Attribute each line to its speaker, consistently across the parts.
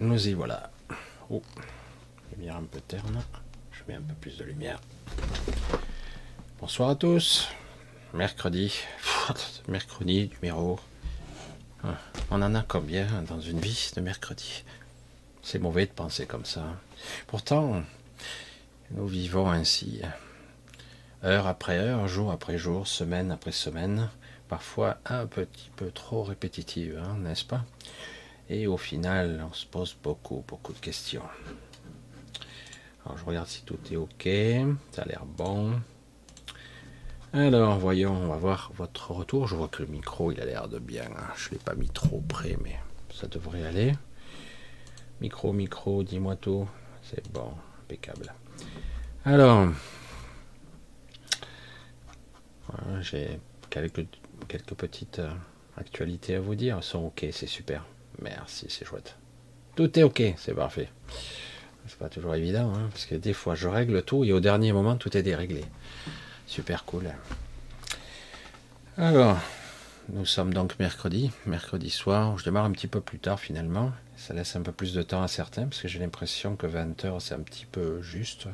Speaker 1: nous y voilà. Oh, lumière un peu terne. Je mets un peu plus de lumière. Bonsoir à tous. Mercredi. Mercredi, numéro. On en a combien dans une vie de mercredi? C'est mauvais de penser comme ça. Pourtant, nous vivons ainsi. Heure après heure, jour après jour, semaine après semaine. Parfois un petit peu trop répétitive, hein, n'est-ce pas? Et au final, on se pose beaucoup, beaucoup de questions. Alors, je regarde si tout est OK. Ça a l'air bon. Alors, voyons, on va voir votre retour. Je vois que le micro, il a l'air de bien. Je ne l'ai pas mis trop près, mais ça devrait aller. Micro, micro, dis-moi tout. C'est bon, impeccable. Alors, j'ai quelques, quelques petites euh, actualités à vous dire. Elles sont OK, c'est super. Merci, c'est chouette. Tout est ok, c'est parfait. C'est pas toujours évident, hein, parce que des fois je règle tout et au dernier moment tout est déréglé. Super cool. Alors, nous sommes donc mercredi, mercredi soir. Je démarre un petit peu plus tard finalement. Ça laisse un peu plus de temps à certains, parce que j'ai l'impression que 20h c'est un petit peu juste.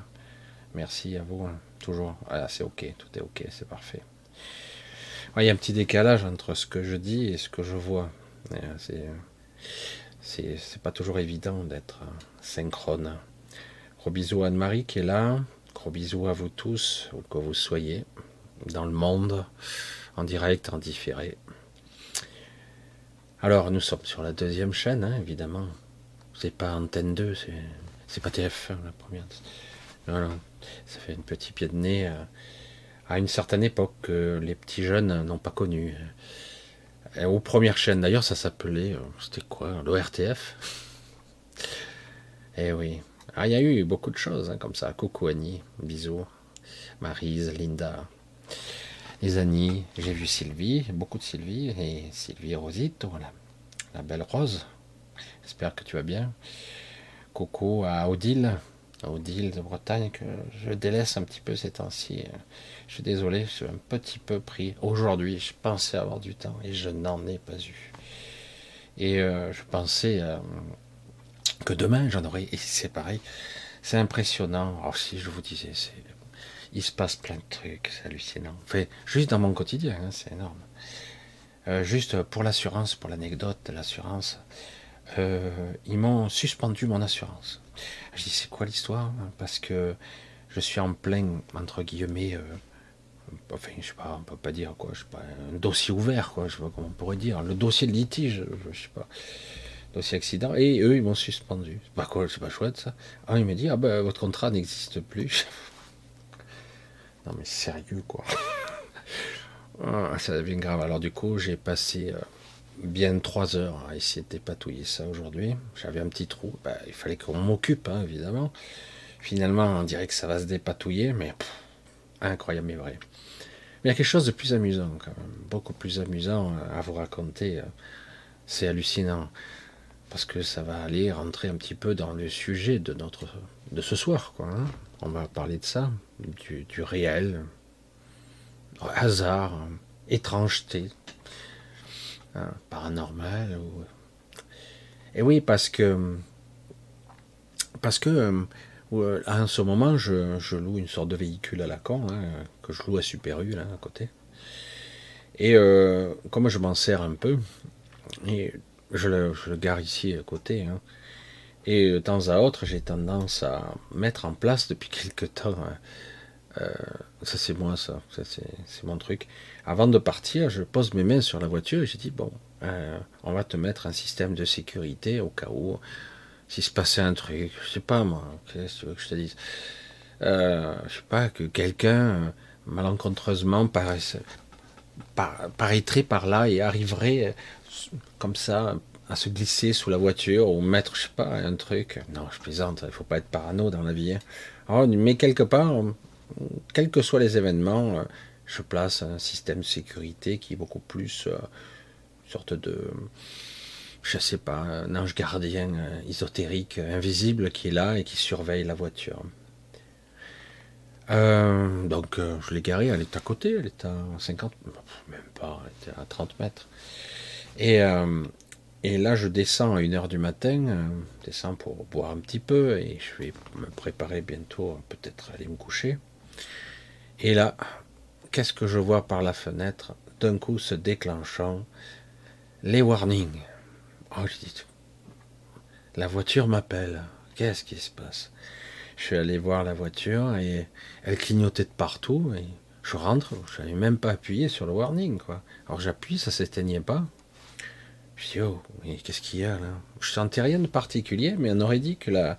Speaker 1: Merci à vous, hein. toujours. Ah, c'est ok, tout est ok, c'est parfait. il y a un petit décalage entre ce que je dis et ce que je vois. C'est c'est pas toujours évident d'être synchrone. Gros bisous à Anne-Marie qui est là. Gros bisous à vous tous, où que vous soyez, dans le monde, en direct, en différé. Alors, nous sommes sur la deuxième chaîne, hein, évidemment. C'est pas Antenne 2, c'est pas TF1, la première. Ça fait un petit pied de nez euh, à une certaine époque que les petits jeunes n'ont pas connu. Euh, aux premières chaînes, d'ailleurs, ça s'appelait, euh, c'était quoi, l'ORTF Eh oui. Ah, il y a eu beaucoup de choses hein, comme ça. Coucou Annie, bisous. Marise, Linda, les Annie, j'ai vu Sylvie, beaucoup de Sylvie, et Sylvie Rosito, la, la belle Rose. J'espère que tu vas bien. Coucou à Odile, Odile de Bretagne, que je délaisse un petit peu ces temps-ci. Je suis désolé, je suis un petit peu pris. Aujourd'hui, je pensais avoir du temps et je n'en ai pas eu. Et euh, je pensais euh, que demain, j'en aurais. Et c'est pareil. C'est impressionnant. Alors, si je vous disais, il se passe plein de trucs, c'est hallucinant. Enfin, juste dans mon quotidien, hein, c'est énorme. Euh, juste pour l'assurance, pour l'anecdote de l'assurance, ils m'ont suspendu mon assurance. Je dis, c'est quoi l'histoire? Parce que je suis en plein, entre guillemets, enfin, je sais pas, on peut pas dire quoi, je sais pas, un dossier ouvert, quoi, je sais pas comment on pourrait dire, le dossier de litige, je sais pas, dossier accident, et eux, ils m'ont suspendu. C'est pas quoi, c'est pas chouette ça. Ah, il m'a dit, ah ben, votre contrat n'existe plus. non, mais sérieux, quoi. ah, ça devient grave. Alors, du coup, j'ai passé euh, bien trois heures à essayer de dépatouiller ça aujourd'hui. J'avais un petit trou, bah, il fallait qu'on m'occupe, hein, évidemment. Finalement, on dirait que ça va se dépatouiller, mais incroyable, mais vrai il y a quelque chose de plus amusant, quand même, beaucoup plus amusant à vous raconter. Euh, c'est hallucinant parce que ça va aller rentrer un petit peu dans le sujet de notre de ce soir, quoi. Hein. On va parler de ça, du, réel, hasard, étrangeté, hein, paranormal. Et oui, parce que parce que euh, en ce moment, je, loue une sorte de véhicule à la con, hein, que je loue à Super U, là, à côté. Et euh, comme je m'en sers un peu, je le, gare ici à côté, hein, et de temps à autre, j'ai tendance à mettre en place depuis quelque temps, hein, euh, ça c'est moi ça, c'est mon truc. Avant de partir, je pose mes mains sur la voiture et je dis, bon, on va te mettre un système de sécurité au cas où s'il se passait un truc, je sais pas moi, qu'est-ce que tu veux que je te dise euh, Je sais pas, que quelqu'un euh, malencontreusement paraisse, par, paraîtrait par là et arriverait euh, comme ça à se glisser sous la voiture ou mettre, je sais pas, un truc. Non, je plaisante, il faut pas être parano dans la vie. Hein. mais quelque part, quels que soient les événements, je place un système de sécurité qui est beaucoup plus une sorte de je sais pas, un ange gardien euh, ésotérique, euh, invisible, qui est là et qui surveille la voiture. Euh, donc je l'ai garée, elle est à côté, elle est à 50, même pas, elle était à 30 mètres. Et Et là, je descends à 1h du matin, je descends pour boire un petit peu, et je vais me préparer bientôt, peut-être aller me coucher. Et là, qu'est-ce que je vois par la fenêtre? D'un coup, se déclenchant, les warnings. Oh, je dis, la voiture m'appelle. Qu'est-ce qui se passe? Je suis allé voir la voiture et elle clignotait de partout. Je rentre, je n'avais même pas appuyé sur le warning. Quoi. Alors j'appuie, ça s'éteignait pas. Je dis, oh, qu'est-ce qu'il y a là? Je sentais rien de particulier, mais on aurait dit que la,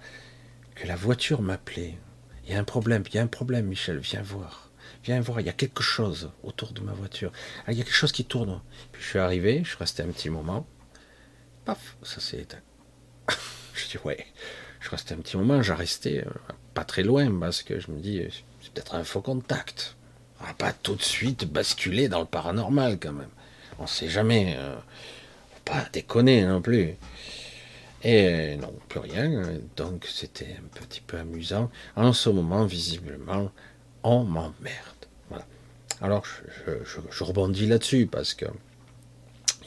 Speaker 1: que la voiture m'appelait. Il y a un problème, il y a un problème, Michel, viens voir. Viens voir, il y a quelque chose autour de ma voiture. Ah, il y a quelque chose qui tourne. Puis je suis arrivé, je suis resté un petit moment. Paf, ça s'est éteint. je dis, ouais. Je restais un petit moment, j'ai resté euh, pas très loin parce que je me dis, c'est peut-être un faux contact. On va pas tout de suite basculer dans le paranormal quand même. On sait jamais. Euh, pas déconner non plus. Et non, plus rien. Donc c'était un petit peu amusant. En ce moment, visiblement, on m'emmerde. Voilà. Alors je, rebondis là-dessus parce que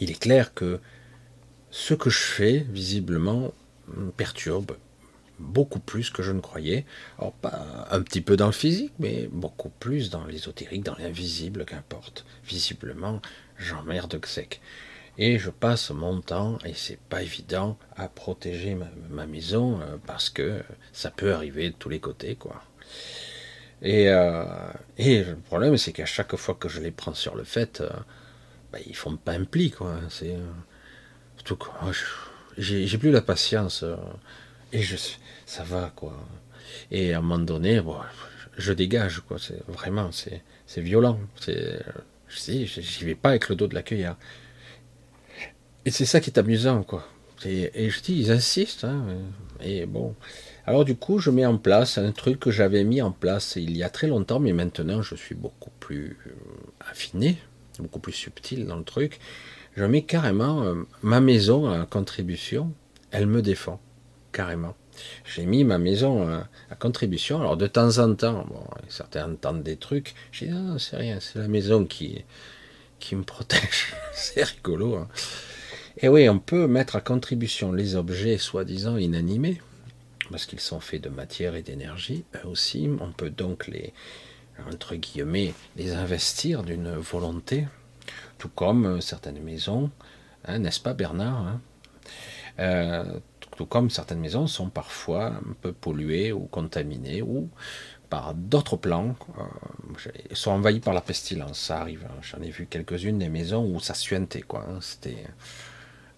Speaker 1: il est clair que ce que je fais, visiblement, me perturbe beaucoup plus que je ne croyais. Alors, pas un petit peu dans le physique, mais beaucoup plus dans l'ésotérique, dans l'invisible, qu'importe. Visiblement, j'emmerde que sec. Et je passe mon temps, et c'est pas évident, à protéger ma, maison euh, parce que ça peut arriver de tous les côtés, quoi. Et, euh, et le problème, c'est qu'à chaque fois que je les prends sur le fait, euh, bah, ils font pas un pli, quoi. C'est j'ai plus la patience et je ça va, quoi. Et à un moment donné, je dégage, quoi. C'est vraiment, c'est violent. C'est, je sais, j'y vais pas avec le dos de la cuillère. Et c'est ça qui est amusant, quoi. Et, je dis, ils insistent. Hein, et bon. Alors du coup, je mets en place un truc que j'avais mis en place il y a très longtemps, mais maintenant je suis beaucoup plus euh, affiné, beaucoup plus subtil dans le truc. Je mets carrément euh, ma maison à contribution. Elle me défend, carrément. J'ai mis ma maison à, contribution. Alors de temps en temps, certains entendent des trucs. Je dis, non, c'est rien, c'est la maison qui, qui me protège. c'est rigolo. Hein. Et oui, on peut mettre à contribution les objets soi-disant inanimés, parce qu'ils sont faits de matière et d'énergie, aussi. On peut donc les, entre guillemets, les investir d'une volonté, tout comme euh, certaines maisons, hein, n'est-ce pas Bernard hein? Euh, Tout comme certaines maisons sont parfois un peu polluées ou contaminées, ou par d'autres plans, euh, sont envahies par la pestilence. Ça arrive. Hein. J'en ai vu quelques-unes des maisons où ça suintait, quoi. C'était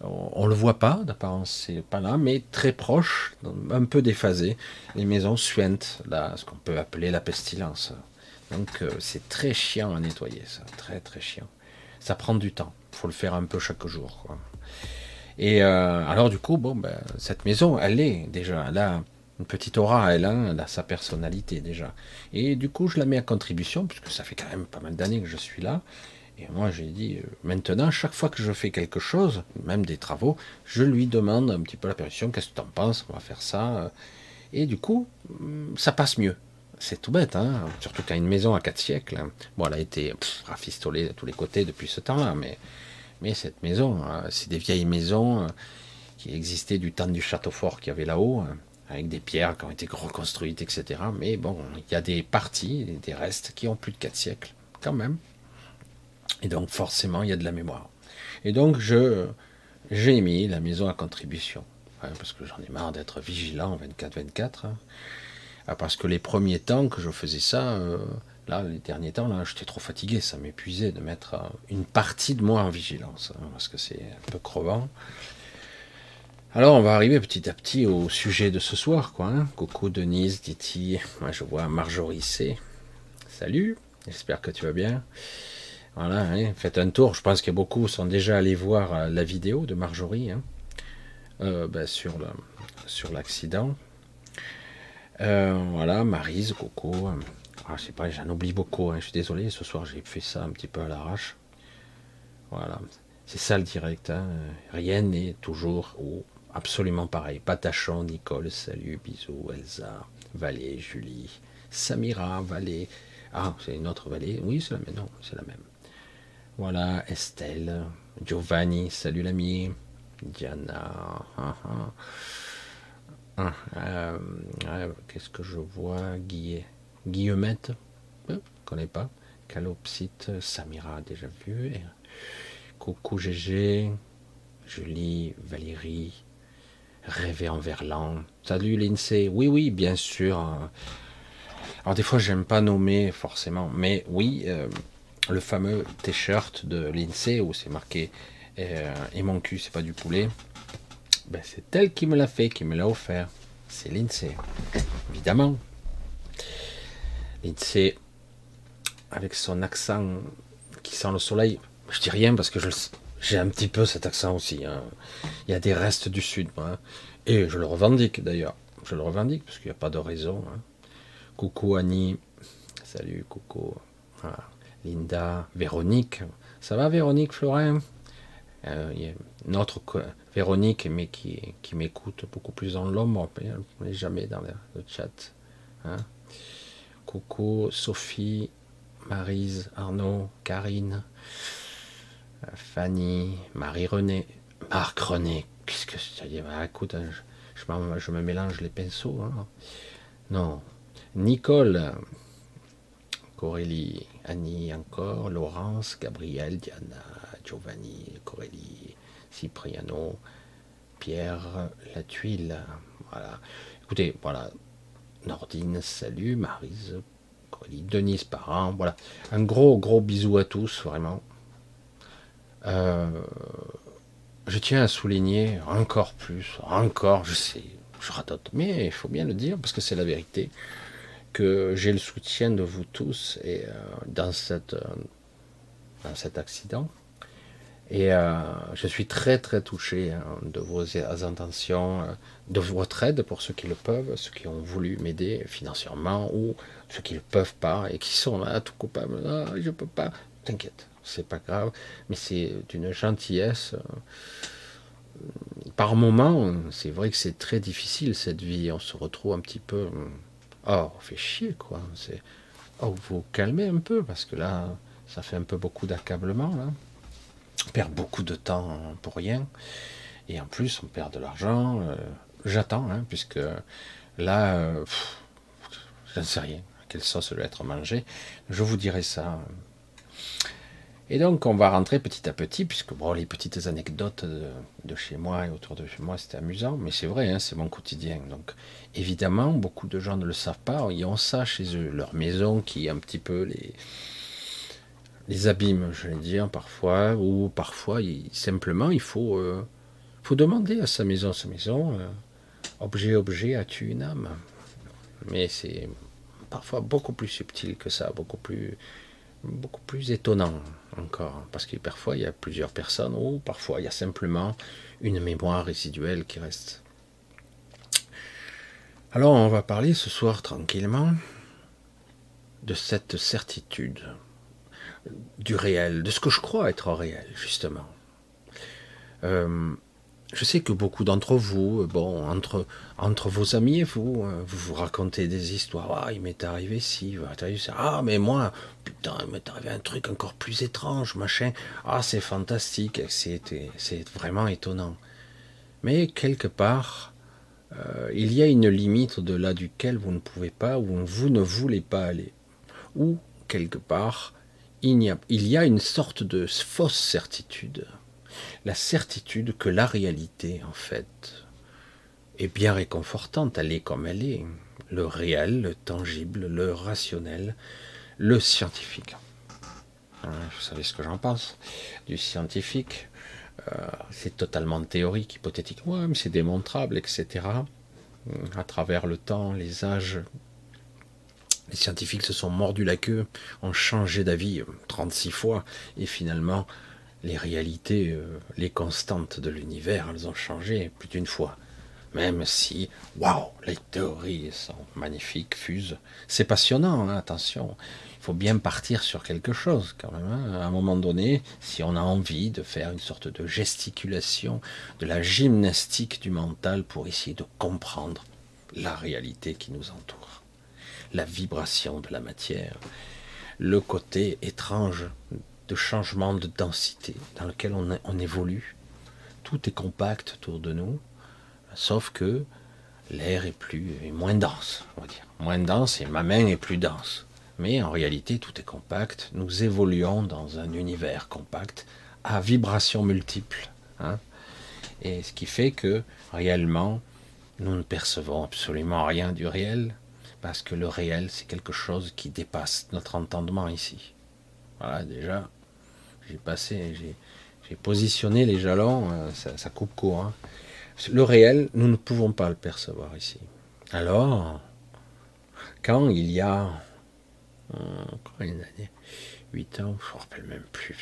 Speaker 1: on ne le voit pas, d'apparence c'est pas là, mais très proche, un peu déphasé. Les maisons suintent, là, ce qu'on peut appeler la pestilence. Donc euh, c'est très chiant à nettoyer, ça, très très chiant. Ça prend du temps, faut le faire un peu chaque jour. Et euh, alors du coup, bon, ben, cette maison, elle est déjà, elle a une petite aura, elle, hein, elle a sa personnalité déjà. Et du coup, je la mets à contribution, puisque ça fait quand même pas mal d'années que je suis là. Et moi, j'ai dit, euh, maintenant, chaque fois que je fais quelque chose, même des travaux, je lui demande un petit peu la permission, qu'est-ce que tu en penses, on va faire ça. Et du coup, mm, ça passe mieux. C'est tout bête, hein surtout qu'à une maison à quatre siècles, hein. bon, elle a été rafistolée de tous les côtés depuis ce temps-là, mais, cette maison, hein, c'est des vieilles maisons euh, qui existaient du temps du château fort qu'il y avait là-haut, hein, avec des pierres qui ont été reconstruites, etc. Mais bon, il y a des parties, des restes qui ont plus de quatre siècles, quand même. Et donc forcément, il y a de la mémoire. Et donc je j'ai mis la maison à contribution. parce que j'en ai marre d'être vigilant 24-24. Ah, parce que les premiers temps que je faisais ça, euh, là, les derniers temps, là, j'étais trop fatigué, ça m'épuisait de mettre euh, une partie de moi en vigilance, hein, parce que c'est un peu crevant. Alors, on va arriver petit à petit au sujet de ce soir, quoi. Hein. Coucou Denise, Diti, moi je vois Marjorie C. Salut, j'espère que tu vas bien. Voilà, hein, faites un tour. Je pense que beaucoup sont déjà allés voir euh, la vidéo de Marjorie ben, sur l'accident. Euh, voilà, Marise, Coco. Ah, je sais pas, j'en oublie beaucoup. Hein. Je suis désolé, ce soir j'ai fait ça un petit peu à l'arrache. Voilà, c'est ça le direct. Rien n'est toujours ou absolument pareil. Patachon, Nicole, salut, bisous, Elsa, Valé, Julie, Samira, Valé. Ah, c'est une autre Valé. Oui, c'est la même. Non, c'est la même. Voilà, Estelle, Giovanni, salut l'ami. Diana. Ah, ah. Euh, qu'est-ce que je vois Guillet? Guillemette? Je ne connais pas. Calopsite, Samira, déjà vu. Coucou GG. Julie, Valérie. Rêver en verlan. Salut l'INSEE. Oui, oui, bien sûr. Alors des fois, j'aime pas nommer forcément, mais oui, euh, le fameux t-shirt de l'INSEE où c'est marqué euh, et mon cul, c'est pas du poulet. Ben, c'est elle qui me l'a fait, qui me l'a offert. C'est l'INSEE, évidemment. L'INSEE, avec son accent qui sent le soleil. Je dis rien parce que j'ai un petit peu cet accent aussi. Hein. Il y a des restes du Sud, moi. Hein. Et je le revendique d'ailleurs. Je le revendique parce qu'il n'y a pas de raison. Hein. Coucou Annie. Salut, coucou. Linda, Véronique. Ça va Véronique Florin? Euh, Il y a une autre Véronique, mais qui, qui m'écoute beaucoup plus dans l'ombre, mais jamais dans le, chat. Hein. Coucou Sophie, Marise, Arnaud, Karine, euh, Fanny, Marie-Renée, Marc-René. Qu'est-ce que ça dit bah, Écoute, hein, je, je, me mélange les pinceaux. Hein. Non, Nicole, Corélie, Annie encore, Laurence, Gabriel, Diana, Giovanni, Corélie, Cipriano, Pierre, La Tuile. Voilà. Écoutez, voilà. Nordine, salut, Marise, Corélie, Denise Parent, voilà. Un gros, gros bisou à tous, vraiment. Euh, je tiens à souligner encore plus, encore, je sais, je radote, mais il faut bien le dire parce que c'est la vérité que j'ai le soutien de vous tous et, euh, euh, dans cet accident. Et euh, je suis très très touché hein, de vos intentions, de votre aide pour ceux qui le peuvent, ceux qui ont voulu m'aider financièrement ou ceux qui ne le peuvent pas et qui sont là tout coupables. Ah, je peux pas. T'inquiète, c'est pas grave, mais c'est d'une gentillesse. Par moments, c'est vrai que c'est très difficile cette vie. On se retrouve un petit peu Oh, on fait chier, quoi. Oh, vous calmez un peu, parce que là, ça fait un peu beaucoup d'accablement, là. On perd beaucoup de temps pour rien. Et en plus, on perd de l'argent. Euh, j'attends, hein, puisque là, euh, je ne sais rien. Quelle sauce doit être mangée. Je vous dirai ça et donc, on va rentrer petit à petit, puisque bon, les petites anecdotes de, chez moi et autour de chez moi, c'était amusant, mais c'est vrai, hein, c'est mon quotidien. Donc, évidemment, beaucoup de gens ne le savent pas, ils ont ça chez eux, leur maison qui un petit peu les, les abîme, je vais dire, parfois, ou parfois, simplement, il faut, euh, faut demander à sa maison, sa maison, euh, objet, objet, as-tu une âme? Mais c'est parfois beaucoup plus subtil que ça, beaucoup plus beaucoup plus étonnant encore, parce que parfois il y a plusieurs personnes, ou parfois il y a simplement une mémoire résiduelle qui reste. Alors on va parler ce soir tranquillement de cette certitude du réel, de ce que je crois être réel, justement. Euh, je sais que beaucoup d'entre vous, euh, bon, entre, entre vos amis et vous, euh, vous vous racontez des histoires. Ah, il m'est arrivé ci, il m'est arrivé ça. Ah, mais moi, putain, il m'est arrivé un truc encore plus étrange, machin. Ah, c'est fantastique, c'est vraiment étonnant. Mais quelque part, euh, il y a une limite au-delà duquel vous ne pouvez pas, ou vous ne voulez pas aller. Ou, quelque part, il y a, une sorte de fausse certitude la certitude que la réalité, en fait, est bien réconfortante, elle est comme elle est. Le réel, le tangible, le rationnel, le scientifique. Vous savez ce que j'en pense du scientifique. Euh, c'est totalement théorique, hypothétique. Ouais, mais c'est démontrable, etc. À travers le temps, les âges, les scientifiques se sont mordus la queue, ont changé d'avis 36 fois, et finalement, les réalités, euh, les constantes de l'univers, elles ont changé plus d'une fois. Même si, waouh, les théories sont magnifiques, fusent. C'est passionnant, hein, attention. Il faut bien partir sur quelque chose quand même. Hein. À un moment donné, si on a envie de faire une sorte de gesticulation, de la gymnastique du mental pour essayer de comprendre la réalité qui nous entoure, la vibration de la matière, le côté étrange de changement de densité dans lequel on, évolue, tout est compact autour de nous, sauf que l'air est plus est moins dense, on va dire. Moins dense et ma main est plus dense. Mais en réalité, tout est compact. Nous évoluons dans un univers compact à vibrations multiples. Hein. et ce qui fait que réellement, nous ne percevons absolument rien du réel, parce que le réel, c'est quelque chose qui dépasse notre entendement ici. Voilà, déjà, j'ai passé, j'ai positionné les jalons, euh, ça, coupe court. Hein. Le réel, nous ne pouvons pas le percevoir ici. Alors, quand il y a, euh, combien d'années 8 ans, je ne me rappelle même plus,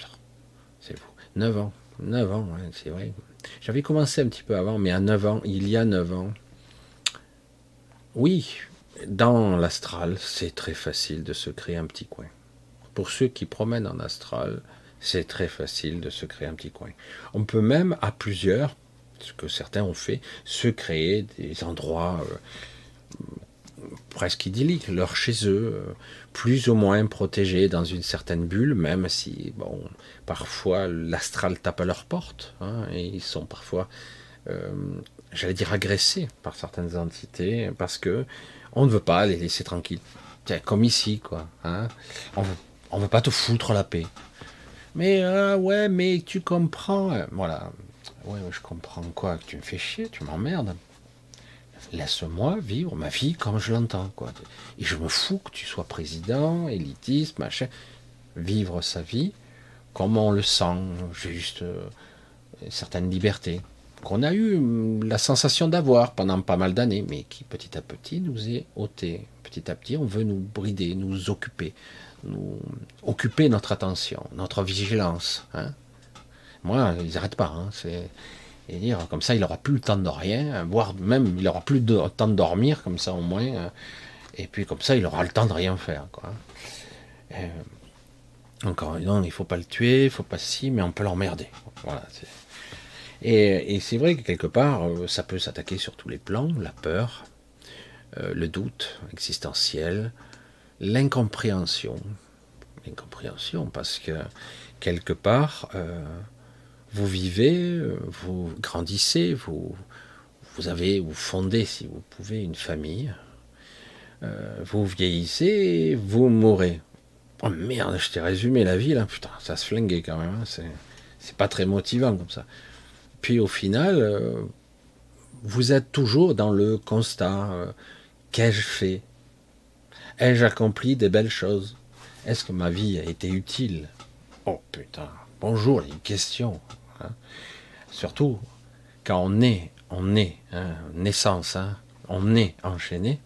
Speaker 1: c'est vous, 9 ans, 9 ans, c'est vrai. J'avais commencé un petit peu avant, mais à 9 ans, il y a 9 ans, oui, dans l'astral, c'est très facile de se créer un petit coin. Pour ceux qui promènent en astral, c'est très facile de se créer un petit coin. On peut même, à plusieurs, ce que certains ont fait, se créer des endroits euh, presque idylliques, leur chez eux, euh, plus ou moins protégés dans une certaine bulle, même si, bon, parfois l'astral tape à leur porte, hein, et ils sont parfois, euh, j'allais dire, agressés par certaines entités, parce que on ne veut pas les laisser tranquilles. comme ici, quoi. Hein. on on veut pas te foutre la paix. Mais ouais, mais tu comprends. Voilà. Ouais, je comprends quoi Que tu me fais chier, tu m'emmerdes. Laisse-moi vivre ma vie comme je l'entends, quoi. Et je me fous que tu sois président, élitiste, machin. Vivre sa vie comme on le sent, juste euh, certaines libertés qu'on a eu hum, la sensation d'avoir pendant pas mal d'années, mais qui petit à petit nous est ôté. Petit à petit, on veut nous brider, nous occuper, nous occuper notre attention, notre vigilance. Hein. Moi, ils n'arrêtent pas. Hein, c'est et dire comme ça, il n'aura plus le temps de rien, voire même il n'aura plus le temps de dormir, comme ça au moins. Hein. Et puis comme ça, il aura le temps de rien faire. Quoi. Euh, encore, non, il faut pas le tuer, il faut pas si, mais on peut l'emmerder. Voilà. Et, c'est vrai que quelque part, euh, ça peut s'attaquer sur tous les plans, la peur, euh, le doute existentiel, l'incompréhension. L'incompréhension, parce que quelque part, vous vivez, vous grandissez, vous, vous avez, vous fondez, si vous pouvez, une famille, euh, vous vieillissez, vous mourrez. Oh merde, je t'ai résumé la vie là, putain, ça se flinguait quand même, hein. c'est, pas très motivant comme ça. Puis au final, euh, vous êtes toujours dans le constat euh, qu'ai-je fait? Ai-je accompli des belles choses? Est-ce que ma vie a été utile? Oh putain, bonjour les questions. Hein. Surtout quand on est, on est, hein, naissance, hein, on est enchaîné,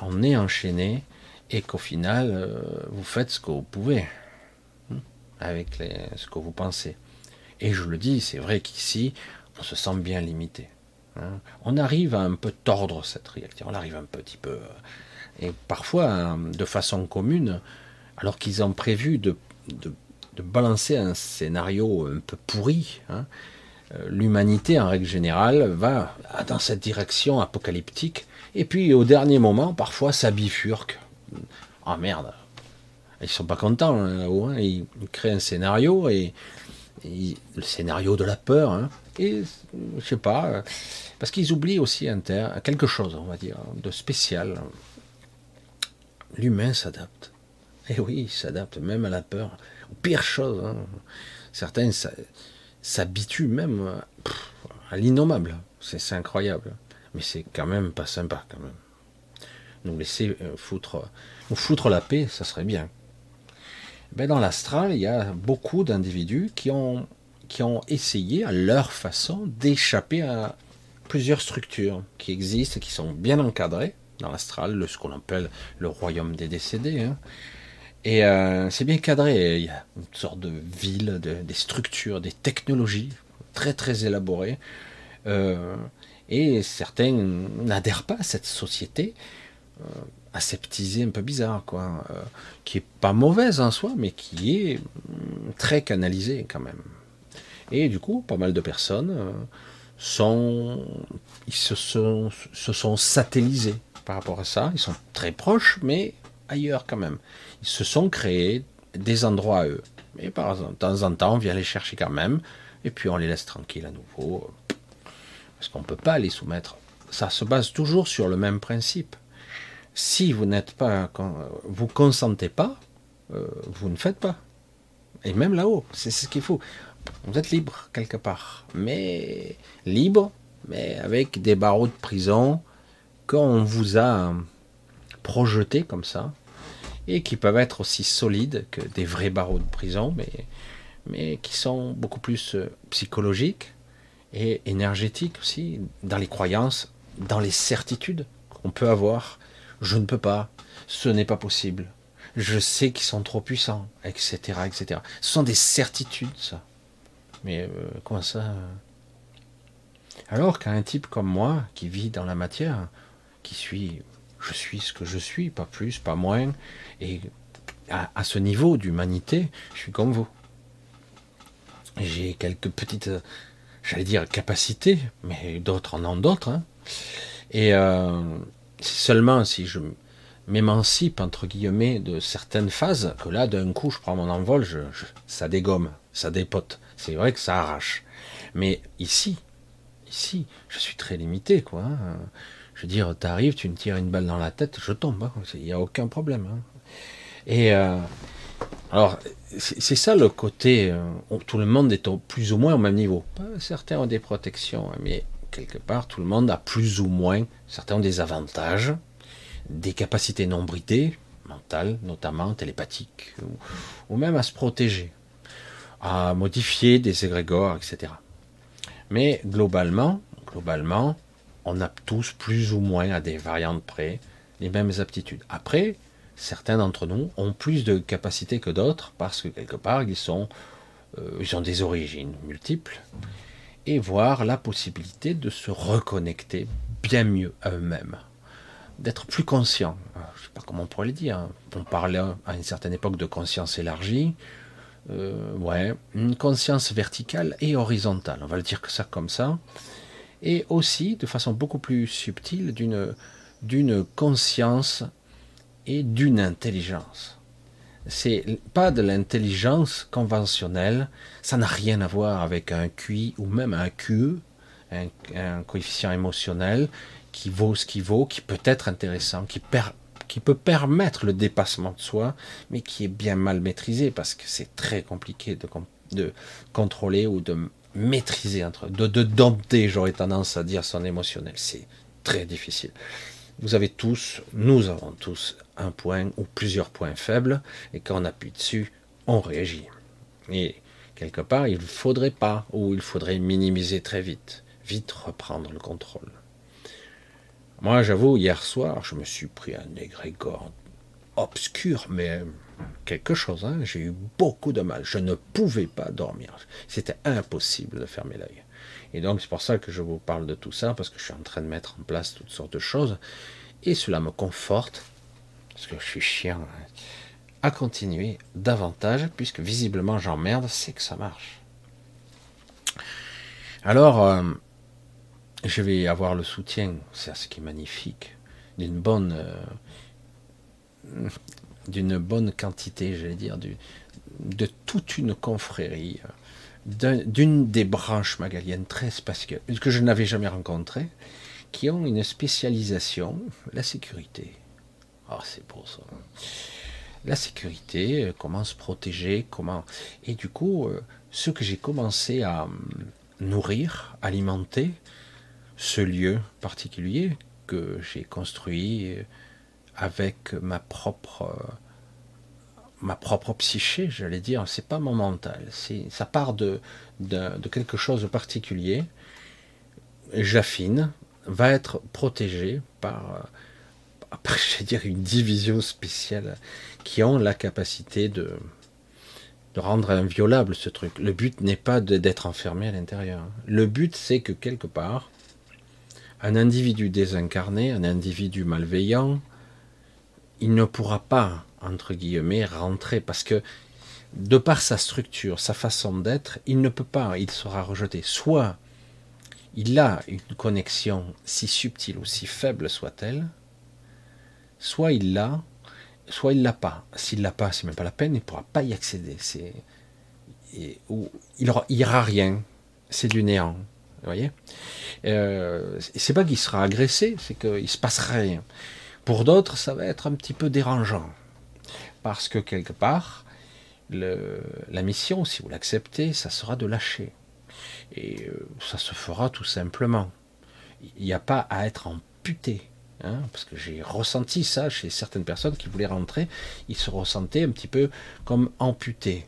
Speaker 1: on est enchaîné et qu'au final, euh, vous faites ce que vous pouvez avec ce que vous pensez. Et je le dis, c'est vrai qu'ici, on se sent bien limité. On arrive à un peu tordre cette réalité, on arrive un petit peu, et parfois de façon commune, alors qu'ils ont prévu de de balancer un scénario un peu pourri. Hein. Euh, l'humanité, en règle générale, va dans cette direction apocalyptique. Et puis, au dernier moment, parfois, ça bifurque. Ah merde, ils sont pas contents hein, là-haut. Hein. Ils créent un scénario et, le scénario de la peur. Et je sais pas, euh, parce qu'ils oublient aussi quelque chose, on va dire, de spécial. L'humain s'adapte. Et oui, il s'adapte même à la peur pire chose. Hein. Certains s'habituent même à l'innommable. C'est incroyable. Mais c'est quand même pas sympa, quand même. Nous laisser euh, foutre, foutre la paix, ça serait bien. Ben dans l'astral, il y a beaucoup d'individus qui ont, qui ont essayé, à leur façon, d'échapper à plusieurs structures qui existent, qui sont bien encadrées dans l'astral, ce qu'on appelle le royaume des décédés. Hein. Et euh, c'est bien cadré. Il y a une sorte de ville, des structures, des technologies très très élaborées. Euh, et certains n'adhèrent pas à cette société euh, aseptisée, un peu bizarre, quoi, qui est pas mauvaise en soi, mais qui est mm, très canalisée quand même. Et du coup, pas mal de personnes sont, ils se sont, se sont satellisés par rapport à ça. Ils sont très proches, mais ailleurs quand même. Ils se sont créés des endroits à eux. Mais par temps en temps, on vient les chercher quand même. et puis on les laisse tranquilles à nouveau, parce qu'on ne peut pas les soumettre. Ça se base toujours sur le même principe. Si vous n'êtes pas, vous consentez pas, euh, vous ne faites pas. Et même là-haut, c'est ce qu'il faut. Vous êtes libre quelque part, mais libre, mais avec des barreaux de prison qu'on vous a projetés comme ça, et qui peuvent être aussi solides que des vrais barreaux de prison, mais, mais qui sont beaucoup plus euh, psychologiques et énergétiques aussi, dans les croyances, dans les certitudes qu'on peut avoir. Je ne peux pas, ce n'est pas possible, je sais qu'ils sont trop puissants, etc., etc. Ce sont des certitudes, ça. Mais euh, comment ça euh? Alors qu'un type comme moi, qui vit dans la matière, qui suis, je suis ce que je suis, pas plus, pas moins, et à, ce niveau d'humanité, je suis comme vous. J'ai quelques petites, j'allais dire, capacités, mais d'autres en ont d'autres. Hein. Et euh, seulement si je m'émancipe entre guillemets de certaines phases que là d'un coup je prends mon envol, je, ça dégomme, ça dépote. C'est vrai que ça arrache. Mais ici, ici, je suis très limité quoi. Hein. Je veux dire, tu arrives, tu me tires une balle dans la tête, je tombe. Hein. Il n'y a aucun problème. Hein. Et euh, alors, c'est ça le côté. Euh, tout le monde est plus ou moins au même niveau. Certains ont des protections, mais quelque part, tout le monde a plus ou moins. Certains ont des avantages des capacités non bridées, mentales notamment, télépathiques, ou, même à se protéger, à modifier des égrégores, etc. Mais globalement, globalement, on a tous plus ou moins à des variantes près les mêmes aptitudes. Après, certains d'entre nous ont plus de capacités que d'autres parce que quelque part ils euh, ils ont des origines multiples et voir la possibilité de se reconnecter bien mieux à eux-mêmes d'être plus conscient. Je ne sais pas comment on pourrait le dire. On parlait à une certaine époque de conscience élargie. Euh, ouais, une conscience verticale et horizontale. On va le dire que ça comme ça. Et aussi, de façon beaucoup plus subtile, d'une d'une conscience et d'une intelligence. C'est pas de l'intelligence conventionnelle, ça n'a rien à voir avec un QI ou même un QE, un, coefficient émotionnel qui vaut ce qu'il vaut, qui peut être intéressant, qui, qui peut permettre le dépassement de soi, mais qui est bien mal maîtrisé parce que c'est très compliqué de, contrôler ou de maîtriser, de dompter, j'aurais tendance à dire, son émotionnel. C'est très difficile. Vous avez tous, nous avons tous un point ou plusieurs points faibles, et quand on appuie dessus, on réagit. Et quelque part, il ne faudrait pas, ou il faudrait minimiser très vite, vite reprendre le contrôle. Moi, j'avoue, hier soir, je me suis pris un égrégore obscur, mais quelque chose. Hein. J'ai eu beaucoup de mal. Je ne pouvais pas dormir. C'était impossible de fermer l'œil. Et donc, c'est pour ça que je vous parle de tout ça, parce que je suis en train de mettre en place toutes sortes de choses. Et cela me conforte, parce que je suis chiant, hein, à continuer davantage, puisque visiblement j'emmerde, c'est que ça marche. Alors, euh, je vais avoir le soutien, c'est ce qui est magnifique, d'une bonne, euh, d'une bonne quantité, j'allais dire, de toute une confrérie, d'une des branches magaliennes très spatiales, que je n'avais jamais rencontrées, qui ont une spécialisation, la sécurité. Ah, c'est pour ça. La sécurité, euh, comment se protéger, comment. Et du coup, euh, ce que j'ai commencé à hum, nourrir, alimenter, ce lieu particulier que j'ai construit avec ma propre ma psyché, j'allais dire, c'est pas mon mental, ça part de, quelque chose de particulier. J'affine, va être protégé par, je dire, une division spéciale qui ont la capacité de, de rendre inviolable ce truc. Le but n'est pas d'être enfermé à l'intérieur. Le but, c'est que quelque part, un individu désincarné, un individu malveillant, il ne pourra pas, entre guillemets, rentrer parce que de par sa structure, sa façon d'être, il ne peut pas, il sera rejeté. Soit il a une connexion si subtile ou si faible soit-elle, soit il l'a, soit il l'a pas. S'il l'a pas, c'est même pas la peine, il ne pourra pas y accéder. C'est, il aura rien. c'est du néant. Vous voyez euh, C'est pas qu'il sera agressé, c'est qu'il se passe rien. Pour d'autres, ça va être un petit peu dérangeant. Parce que quelque part, la mission, si vous l'acceptez, ça sera de lâcher. Et euh, ça se fera tout simplement. Il n'y a pas à être amputé. Hein, parce que j'ai ressenti ça chez certaines personnes qui voulaient rentrer, ils se ressentaient un petit peu comme amputés.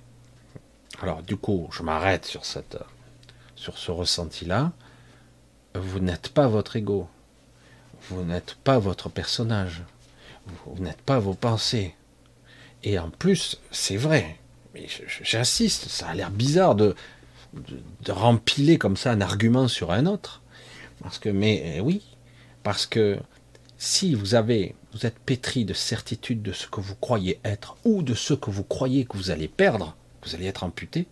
Speaker 1: Alors du coup, je m'arrête sur, sur ce ressenti-là. Vous n'êtes pas votre ego. Vous n'êtes pas votre personnage. Vous n'êtes pas vos pensées. Et en plus, c'est vrai. Mais j'insiste, ça a l'air bizarre de, de, rempiler comme ça un argument sur un autre. Parce que, mais eh oui, parce que si vous avez, vous êtes pétri de certitude de ce que vous croyez être ou de ce que vous croyez que vous allez perdre, vous allez être amputé,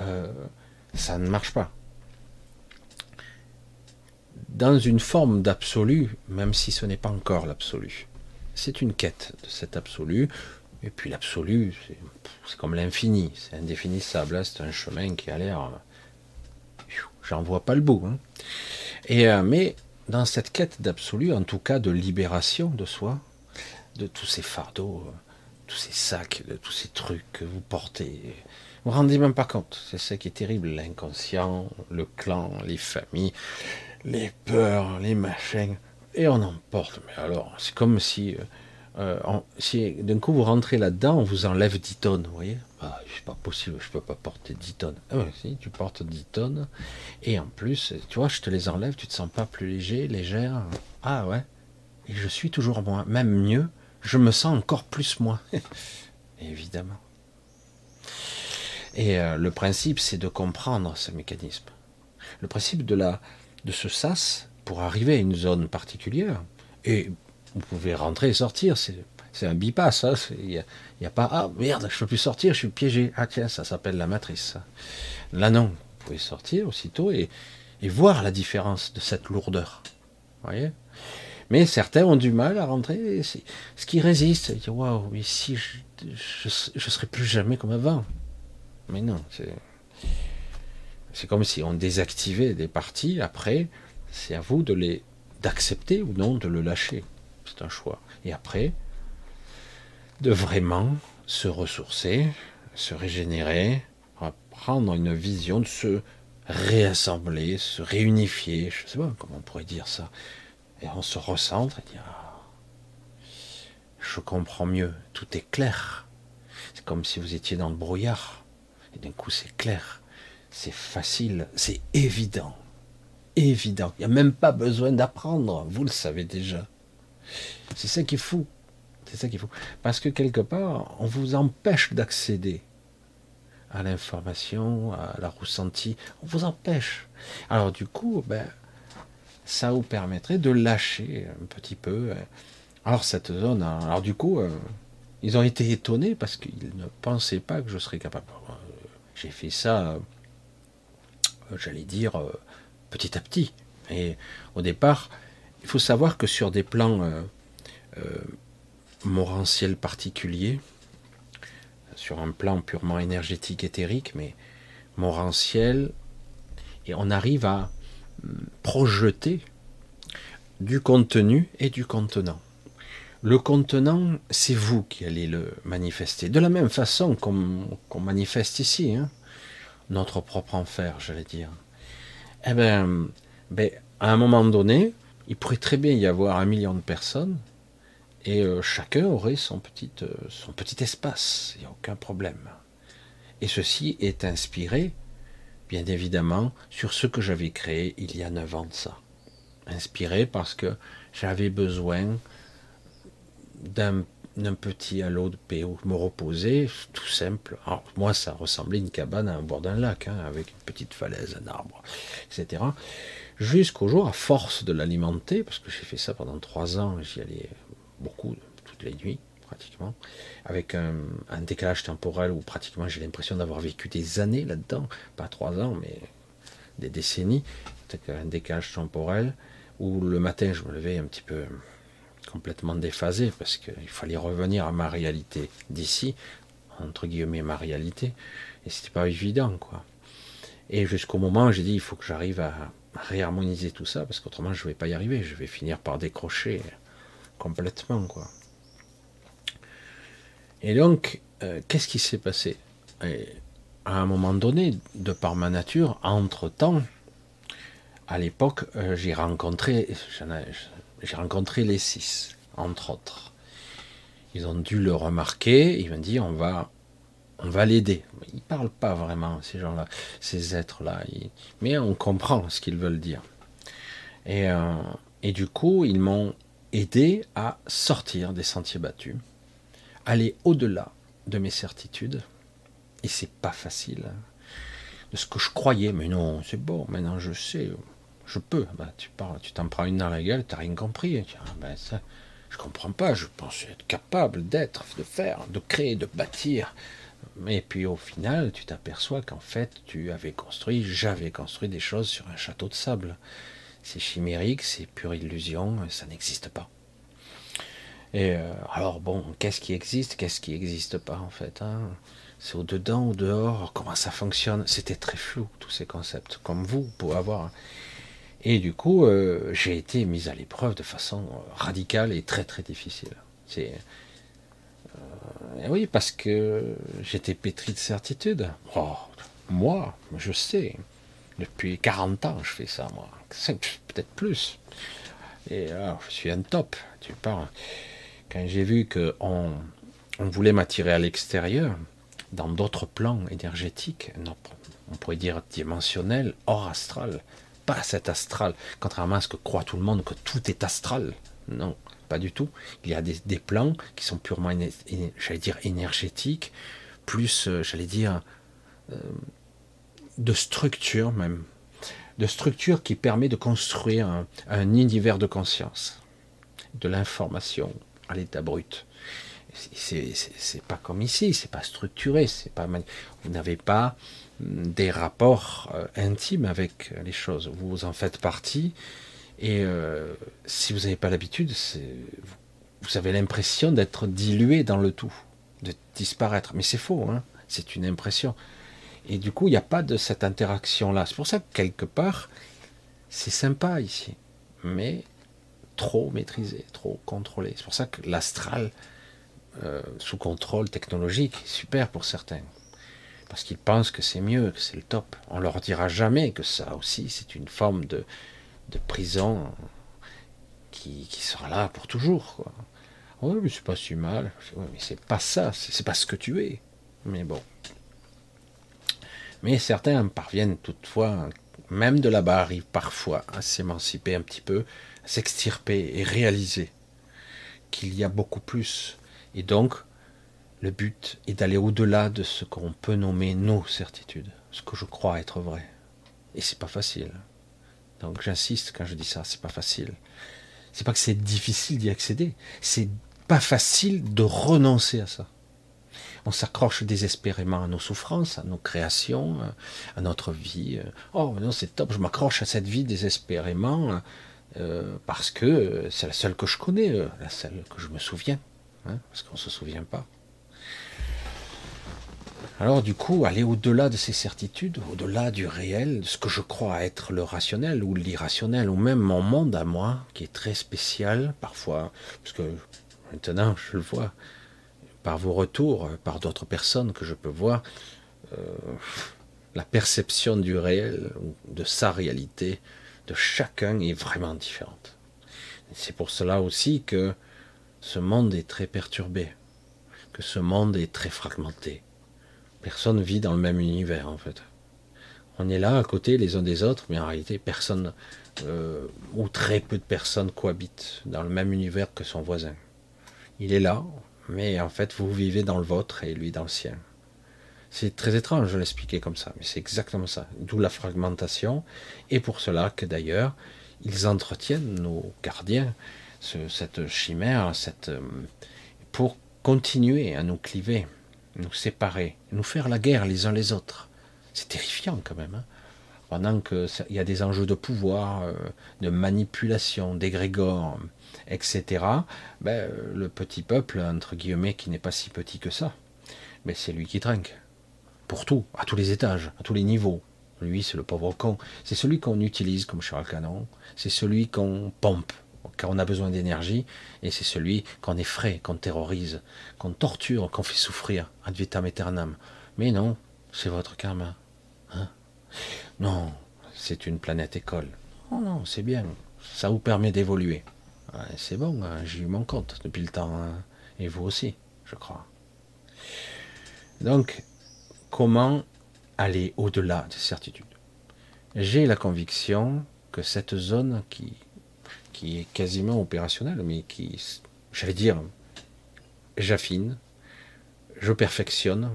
Speaker 1: euh, ça ne marche pas. Dans une forme d'absolu, même si ce n'est pas encore l'absolu, c'est une quête de cet absolu. Et puis l'absolu, c'est comme l'infini, c'est indéfinissable. Hein, c'est un chemin qui a l'air. J'en vois pas le bout. Hein. Et, euh, mais dans cette quête d'absolu, en tout cas de libération de soi, de tous ces fardeaux, tous ces sacs, de tous ces trucs que vous portez, vous vous rendez même pas compte. C'est ça qui est terrible, l'inconscient, le clan, les familles, les peurs, les machins, et on en porte. Mais alors, c'est comme si euh, si d'un coup vous rentrez là-dedans, on vous enlève 10 tonnes, vous voyez? Ah, C'est pas possible, je peux pas porter 10 tonnes. Ah oui, si, tu portes 10 tonnes, et en plus, tu vois, je te les enlève, tu te sens pas plus léger, légère. Ah ouais, et je suis toujours moi, même mieux, je me sens encore plus moi. Évidemment. Et euh, le principe, c'est de comprendre ce mécanisme. Le principe de, la, de ce sas, pour arriver à une zone particulière, et vous pouvez rentrer et sortir. C'est un bypass. Hein. Il n'y a, pas Ah merde, je ne peux plus sortir, je suis piégé. Ah tiens, ça s'appelle la matrice. Là non, vous pouvez sortir aussitôt et, voir la différence de cette lourdeur. voyez mais certains ont du mal à rentrer. Ce qui résiste, ils disent Waouh, mais si je ne serai plus jamais comme avant. Mais non, c'est comme si on désactivait des parties. Après, c'est à vous de les d'accepter ou non de le lâcher choix. Et après, de vraiment se ressourcer, se régénérer, prendre une vision, de se réassembler, se réunifier, je sais pas comment on pourrait dire ça. Et on se recentre et dit ah, Je comprends mieux, tout est clair. C'est comme si vous étiez dans le brouillard. Et d'un coup, c'est clair, c'est facile, c'est évident. Évident. Il n'y a même pas besoin d'apprendre, vous le savez déjà. C'est ça qui est fou. C'est ça qui est. Parce que quelque part, on vous empêche d'accéder à l'information, à la ressentie. On vous empêche. Alors du coup, ben, ça vous permettrait de lâcher un petit peu. Alors cette zone, alors du coup, euh, ils ont été étonnés parce qu'ils ne pensaient pas que je serais capable. J'ai fait ça, euh, j'allais dire, euh, petit à petit. Et au départ, il faut savoir que sur des plans euh, euh, particuliers, sur un plan purement énergétique, éthérique, mais moranciel, et on arrive à hum, projeter du contenu et du contenant. Le contenant, c'est vous qui allez le manifester. De la même façon qu'on manifeste ici, hein. notre propre enfer, j'allais dire. Eh bien, ben, à un moment donné, il pourrait très bien y avoir un million de personnes et euh, chacun aurait son petit, euh, espace, il n'y a aucun problème. Et ceci est inspiré, bien évidemment, sur ce que j'avais créé il y a neuf ans de ça. Inspiré parce que j'avais besoin d'un petit halo de paix où me reposer, tout simple. Alors, moi, ça ressemblait à une cabane à bord d'un lac, hein, avec une petite falaise, un arbre, etc jusqu'au jour, à force de l'alimenter, parce que j'ai fait ça pendant trois ans, j'y allais beaucoup, toutes les nuits pratiquement, avec un, décalage temporel où pratiquement j'ai l'impression d'avoir vécu des années là-dedans, pas trois ans, mais des décennies, un décalage temporel, où le matin je me levais un petit peu complètement déphasé, parce qu'il fallait revenir à ma réalité d'ici, entre guillemets ma réalité, et c'était pas évident, quoi. Et jusqu'au moment où j'ai dit, il faut que j'arrive à réharmoniser tout ça, parce qu'autrement, je ne vais pas y arriver. Je vais finir par décrocher complètement, quoi. Et donc, euh, qu'est-ce qui s'est passé? À un moment donné, de par ma nature, entre-temps, à l'époque, euh, j'ai rencontré, j'ai rencontré les six, entre autres. Ils ont dû le remarquer, ils m'ont dit on va, on va l'aider. Ils parlent pas vraiment ces gens-là, ces êtres-là, mais on comprend ce qu'ils veulent dire. Et, euh, et du coup, ils m'ont aidé à sortir des sentiers battus, aller au-delà de mes certitudes. Et c'est pas facile. Hein. De ce que je croyais, mais non, c'est bon, maintenant je sais, je peux. Bah, tu parles, tu t'en prends une dans la gueule, tu n'as rien compris. Je ah, ben ça, je comprends pas, je pense être capable d'être, de faire, de créer, de bâtir. Mais puis au final, tu t'aperçois qu'en fait, tu avais construit, j'avais construit des choses sur un château de sable. C'est chimérique, c'est pure illusion, ça n'existe pas. Et euh, alors bon, qu'est-ce qui existe, qu'est-ce qui n'existe pas en fait hein? C'est au-dedans, au dehors, comment ça fonctionne? C'était très flou tous ces concepts, comme vous, pouvez avoir. Et du coup, euh, j'ai été mis à l'épreuve de façon radicale et très très difficile. C'est euh, oui, parce que j'étais pétri de certitude. Oh, moi, je sais. Depuis 40 ans, je fais ça, moi. Peut-être plus. Et alors, je suis un top. Tu parles. Quand j'ai vu qu'on on voulait m'attirer à l'extérieur, dans d'autres plans énergétiques, on pourrait dire dimensionnels, hors astral, pas cet astral, contrairement à ce que croit tout le monde, que tout est astral. Non, pas du tout. Il y a des, plans qui sont purement, j'allais dire, énergétiques, plus, euh, j'allais dire, euh, de structure même. De structure qui permet de construire un, univers de conscience, de l'information à l'état brut. C'est pas comme ici, c'est pas structuré, c'est pas vous n'avez pas des rapports euh, intimes avec les choses. Vous en faites partie. Et euh, si vous n'avez pas l'habitude, vous avez l'impression d'être dilué dans le tout, de disparaître. Mais c'est faux, hein c'est une impression. Et du coup, il n'y a pas de cette interaction-là. C'est pour ça que quelque part, c'est sympa ici, mais trop maîtrisé, trop contrôlé. C'est pour ça que l'astral, euh, sous contrôle technologique, est super pour certains parce qu'ils pensent que c'est mieux, que c'est le top. On leur dira jamais que ça aussi, c'est une forme de, prison qui, sera là pour toujours. Quoi. Oui, mais c'est pas si mal. mais c'est pas ça, c'est pas ce que tu es. Mais bon. Mais certains parviennent toutefois, même de là-bas, arrivent parfois à s'émanciper un petit peu, à s'extirper et réaliser qu'il y a beaucoup plus. Et donc, le but est d'aller au-delà de ce qu'on peut nommer nos certitudes, ce que je crois être vrai. Et c'est pas facile. Donc j'insiste quand je dis ça, c'est pas facile. C'est pas que c'est difficile d'y accéder, c'est pas facile de renoncer à ça. On s'accroche désespérément à nos souffrances, à nos créations, à notre vie. Oh non, c'est top, je m'accroche à cette vie désespérément euh, parce que c'est la seule que je connais, euh, la seule que je me souviens, hein, parce qu'on ne se souvient pas. Alors du coup, aller au-delà de ces certitudes, au-delà du réel, de ce que je crois être le rationnel ou l'irrationnel, ou même mon monde à moi, qui est très spécial parfois, parce que maintenant je le vois, par vos retours, par d'autres personnes que je peux voir, euh, la perception du réel, de sa réalité, de chacun est vraiment différente. C'est pour cela aussi que ce monde est très perturbé, que ce monde est très fragmenté Personne vit dans le même univers en fait. On est là à côté les uns des autres, mais en réalité personne euh, ou très peu de personnes cohabitent dans le même univers que son voisin. Il est là, mais en fait vous vivez dans le vôtre et lui dans le sien. C'est très étrange de l'expliquer comme ça, mais c'est exactement ça. D'où la fragmentation, et pour cela que d'ailleurs ils entretiennent nos gardiens cette chimère, cette, euh, pour continuer à nous cliver nous séparer, nous faire la guerre les uns les autres. C'est terrifiant quand même. Hein. Pendant qu'il y a des enjeux de pouvoir, euh, de manipulation, d'égrégore, etc., ben, le petit peuple, entre guillemets, qui n'est pas si petit que ça, ben, c'est lui qui trinque. Pour tout, à tous les étages, à tous les niveaux. Lui, c'est le pauvre con. C'est celui qu'on utilise comme char canon. C'est celui qu'on pompe quand on a besoin d'énergie. Et c'est celui qu'on effraie, qu'on terrorise, qu'on torture, qu'on fait souffrir ad vitam aeternam. Mais non, c'est votre karma. Hein? Non, c'est une planète école. Oh non, c'est bien. Ça vous permet d'évoluer. c'est bon, j'ai eu mon compte depuis le temps. Hein. Et vous aussi, je crois. Donc, comment aller au-delà des certitudes? J'ai la conviction que cette zone qui, qui est quasiment opérationnelle, mais qui, j'allais dire, j'affine, je perfectionne,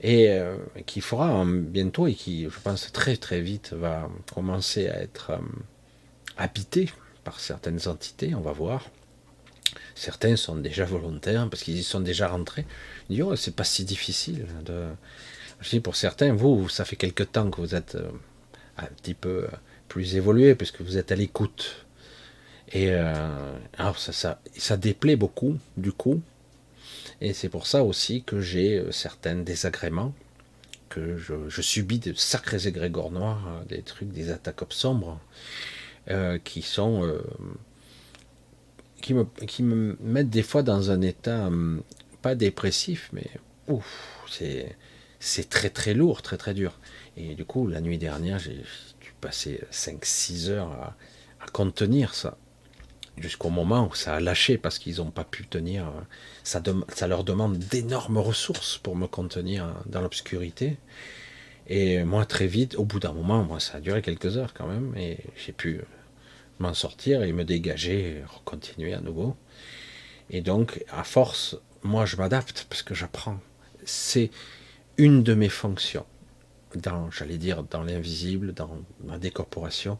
Speaker 1: et euh, qui fera bientôt et qui, je pense, très très vite va commencer à être euh, habité par certaines entités, on va voir. Certains sont déjà volontaires parce qu'ils y sont déjà rentrés. Ils disent, oh, c'est pas si difficile. De... Je dis, pour certains, vous, ça fait quelque temps que vous êtes euh, un petit peu plus évolué puisque vous êtes à l'écoute. Et alors ça, ça, ça déplaît beaucoup, du coup, et c'est pour ça aussi que j'ai euh, certains désagréments, que je, subis de sacrés égrégores noirs, hein, des trucs, des attaques sombres, euh, qui sont. Euh, qui, me, qui me mettent des fois dans un état, hum, pas dépressif, mais c'est, c'est très très lourd, très très dur. Et du coup, la nuit dernière, j'ai dû passer 5-6 heures à, à contenir ça jusqu'au moment où ça a lâché parce qu'ils n'ont pas pu tenir. Ça, ça leur demande d'énormes ressources pour me contenir dans l'obscurité. Et moi, très vite, au bout d'un moment, moi, ça a duré quelques heures quand même, et j'ai pu m'en sortir et me dégager, et continuer à nouveau. Et donc, à force, moi, je m'adapte parce que j'apprends. C'est une de mes fonctions, dans, j'allais dire, dans l'invisible, dans ma décorporation,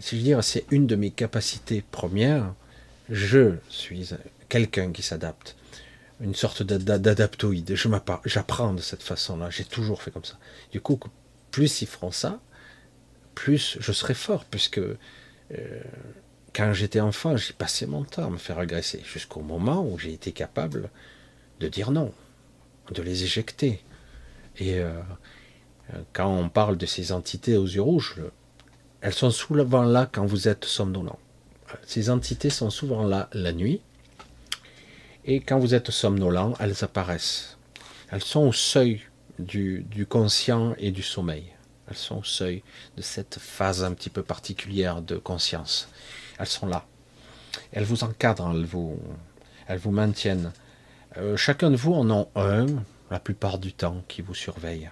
Speaker 1: si je dire, c'est une de mes capacités premières. Je suis quelqu'un qui s'adapte, une sorte d'adaptoïde. Je j'apprends de cette façon-là. J'ai toujours fait comme ça. Du coup, plus ils feront ça, plus je serai fort, puisque euh, quand j'étais enfant, j'ai passé mon temps à me faire agresser, jusqu'au moment où j'ai été capable de dire non, de les éjecter. Et euh, quand on parle de ces entités aux yeux rouges, elles sont souvent là quand vous êtes somnolent. Ces entités sont souvent là la nuit. Et quand vous êtes somnolent, elles apparaissent. Elles sont au seuil du, conscient et du sommeil. Elles sont au seuil de cette phase un petit peu particulière de conscience. Elles sont là. Elles vous encadrent, elles vous, elles vous maintiennent. Euh, chacun de vous en a un, la plupart du temps, qui vous surveille.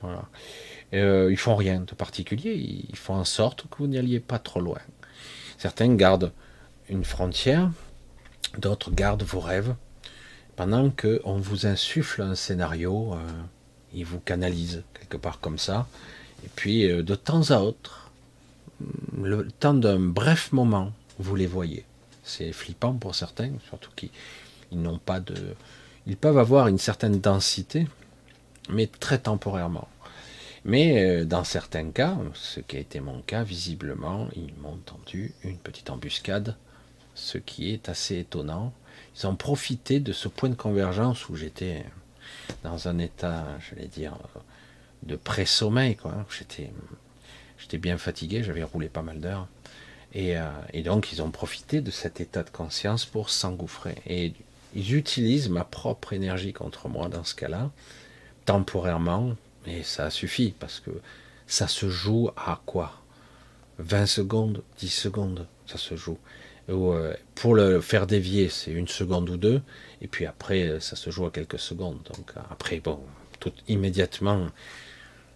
Speaker 1: Voilà. Euh, ils font rien de particulier, ils font en sorte que vous n'alliez pas trop loin. Certains gardent une frontière, d'autres gardent vos rêves, pendant qu'on vous insuffle un scénario, euh, ils vous canalisent quelque part comme ça, et puis euh, de temps à autre, le temps d'un bref moment, vous les voyez. C'est flippant pour certains, surtout qu'ils n'ont pas de... Ils peuvent avoir une certaine densité, mais très temporairement. Mais euh, dans certains cas, ce qui a été mon cas, visiblement, ils m'ont tendu une petite embuscade, ce qui est assez étonnant. Ils ont profité de ce point de convergence où j'étais dans un état, j'allais dire, de pré-sommeil. J'étais, j'étais bien fatigué, j'avais roulé pas mal d'heures. Euh, et, donc, ils ont profité de cet état de conscience pour s'engouffrer. Et ils utilisent ma propre énergie contre moi dans ce cas-là, temporairement, et ça suffit parce que ça se joue à quoi? 20 secondes, 10 secondes, ça se joue. Pour le faire dévier, c'est une seconde ou deux, et puis après, ça se joue à quelques secondes. Donc après, bon, tout immédiatement,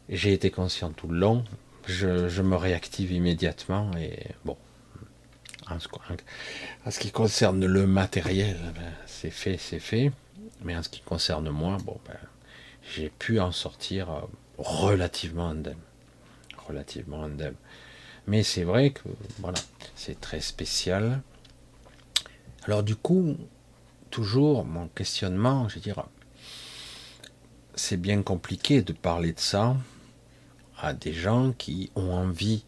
Speaker 1: j'ai été conscient tout le long, je, me réactive immédiatement, et bon, en ce, qui concerne le matériel, ben, c'est fait, c'est fait, mais en ce qui concerne moi, bon, ben, j'ai pu en sortir euh, relativement indemne. Relativement indemne. Mais c'est vrai que voilà, c'est très spécial. Alors du coup, toujours mon questionnement, je veux dire, c'est bien compliqué de parler de ça à des gens qui ont envie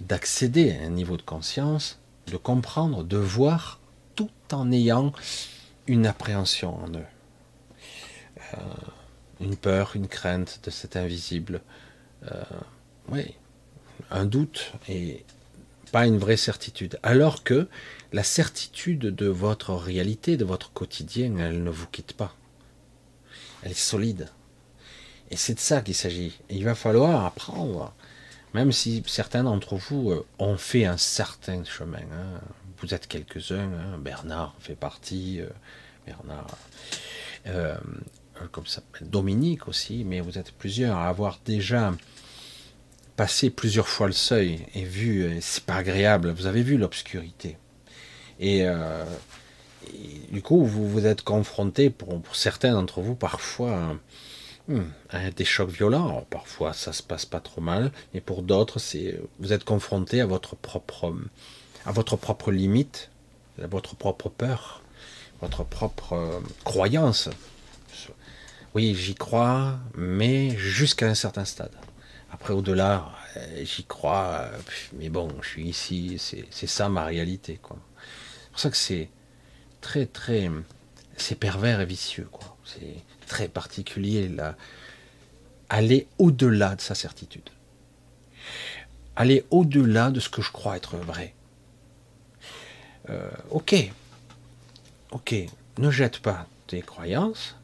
Speaker 1: d'accéder à un niveau de conscience, de comprendre, de voir, tout en ayant une appréhension en eux. Euh, une peur, une crainte de cet invisible, euh, oui, un doute et pas une vraie certitude. Alors que la certitude de votre réalité, de votre quotidien, elle ne vous quitte pas. Elle est solide. Et c'est de ça qu'il s'agit. Il va falloir apprendre, même si certains d'entre vous euh, ont fait un certain chemin. Hein. Vous êtes quelques-uns, hein. Bernard fait partie, euh, Bernard, comme ça, Dominique aussi, mais vous êtes plusieurs à avoir déjà passé plusieurs fois le seuil et vu, c'est pas agréable, vous avez vu l'obscurité. Et, du coup, vous vous êtes confronté, pour, certains d'entre vous, parfois Hmm. des chocs violents. parfois, ça se passe pas trop mal, mais pour d'autres, c'est vous êtes confronté à votre propre à votre propre limite, à votre propre peur, votre propre euh, croyance. Oui, j'y crois, mais jusqu'à un certain stade. Après, au-delà, euh, j'y crois, euh, mais bon, je suis ici, c'est ça ma réalité. C'est pour ça que c'est très, très. C'est pervers et vicieux. C'est très particulier, là. aller au-delà de sa certitude. Aller au-delà de ce que je crois être vrai. Euh, ok, ok, ne jette pas tes croyances,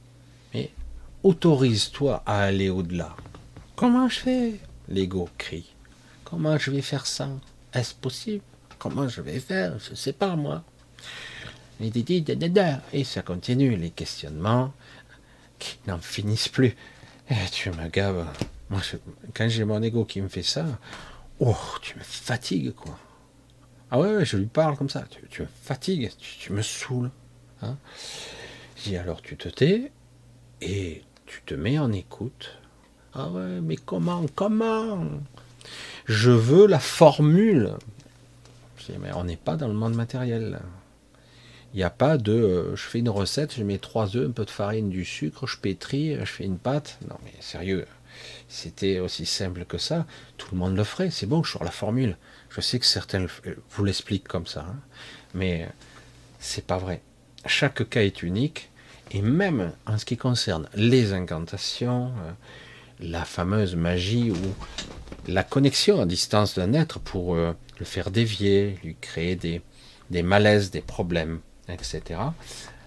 Speaker 1: autorise-toi à aller au-delà. Comment je fais? L'ego crie. Comment je vais faire ça? Est-ce possible? Comment je vais faire? Je ne sais pas moi. Et ça continue, les questionnements, qui n'en finissent plus. Eh, tu me gaves. Moi, quand j'ai mon ego qui me fait ça, oh, tu me fatigues, quoi. Ah ouais, je lui parle comme ça. Tu, me fatigues, tu, me saoules. Hein dis alors tu te tais et tu te mets en écoute. Ah ouais, mais comment, comment? Je veux la formule. Mais on n'est pas dans le monde matériel. Il n'y a pas de euh, je fais une recette, je mets trois œufs, un peu de farine, du sucre, je pétris, je fais une pâte. Non mais sérieux, c'était aussi simple que ça, tout le monde le ferait. C'est bon, je sors la formule. Je sais que certains vous l'expliquent comme ça, hein. mais c'est pas vrai. Chaque cas est unique, et même en ce qui concerne les incantations, euh, la fameuse magie ou la connexion à distance d'un être pour euh, le faire dévier, lui créer des, malaises, des problèmes, etc.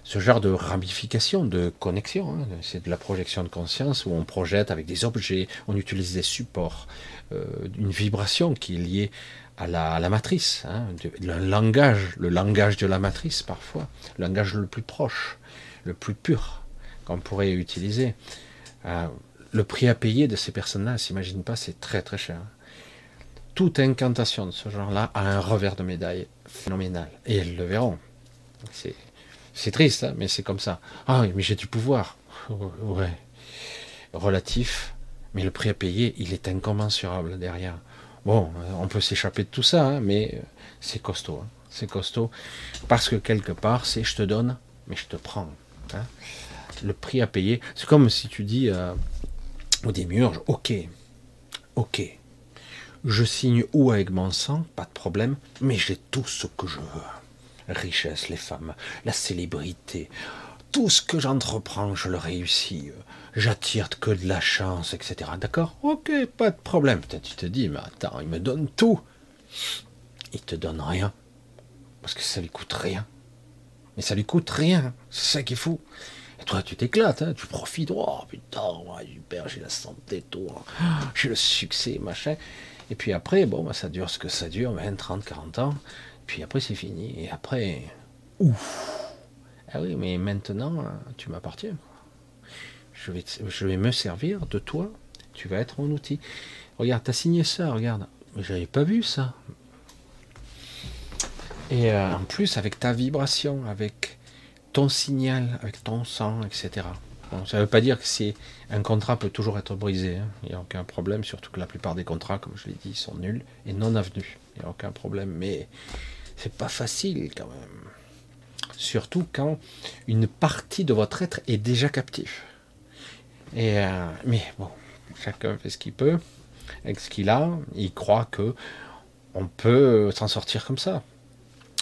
Speaker 1: Ce genre de ramification, de connexion, hein, c'est de la projection de conscience où on projette avec des objets, on utilise des supports, euh, une vibration qui est liée à la, matrice, hein, le langage, le langage de la matrice parfois, le langage le plus proche, le plus pur qu'on pourrait utiliser. Euh, le prix à payer de ces personnes-là, s'imagine pas, c'est très très cher. Toute incantation de ce genre-là a un revers de médaille phénoménal, et elles le verront. C'est triste, hein, mais c'est comme ça. Ah mais j'ai du pouvoir. Ouais. Relatif, mais le prix à payer, il est incommensurable derrière. Bon, on peut s'échapper de tout ça, hein, mais c'est costaud. Hein. C'est costaud. Parce que quelque part, c'est je te donne, mais je te prends. Le prix à payer, c'est comme si tu dis euh, au démiurge, ok, ok, je signe où avec mon sang, pas de problème, mais j'ai tout ce que je veux richesse, les femmes, la célébrité. Tout ce que j'entreprends, je le réussis. J'attire que de la chance, etc. D'accord? Ok, pas de problème. Peut-être tu te dis, mais attends, il me donne tout. Il te donne rien. Parce que ça lui coûte rien. Mais ça lui coûte rien. C'est ça qui est fou. Et toi, tu t'éclates, hein, tu profites. Oh putain, super, j'ai la santé, tout. J'ai le succès, machin. Et puis après, bon, bah, ça dure ce que ça dure, 20, 30, 40 ans. Puis après, c'est fini. Et après, ouf. Ah oui, mais maintenant, tu m'appartiens. Je vais, je vais me servir de toi. Tu vas être mon outil. Regarde, t'as signé ça, regarde. J'avais pas vu ça. Et euh, en plus, avec ta vibration, avec ton signal, avec ton sang, etc. ça ne veut pas dire que c'est un contrat peut toujours être brisé. Hein. Il n'y a aucun problème, surtout que la plupart des contrats, comme je l'ai dit, sont nuls et non avenus. Il n'y a aucun problème. Mais c'est pas facile quand même. Surtout quand une partie de votre être est déjà captif. Et euh, mais bon, chacun fait ce qu'il peut avec ce qu'il a. Il croit que on peut s'en sortir comme ça.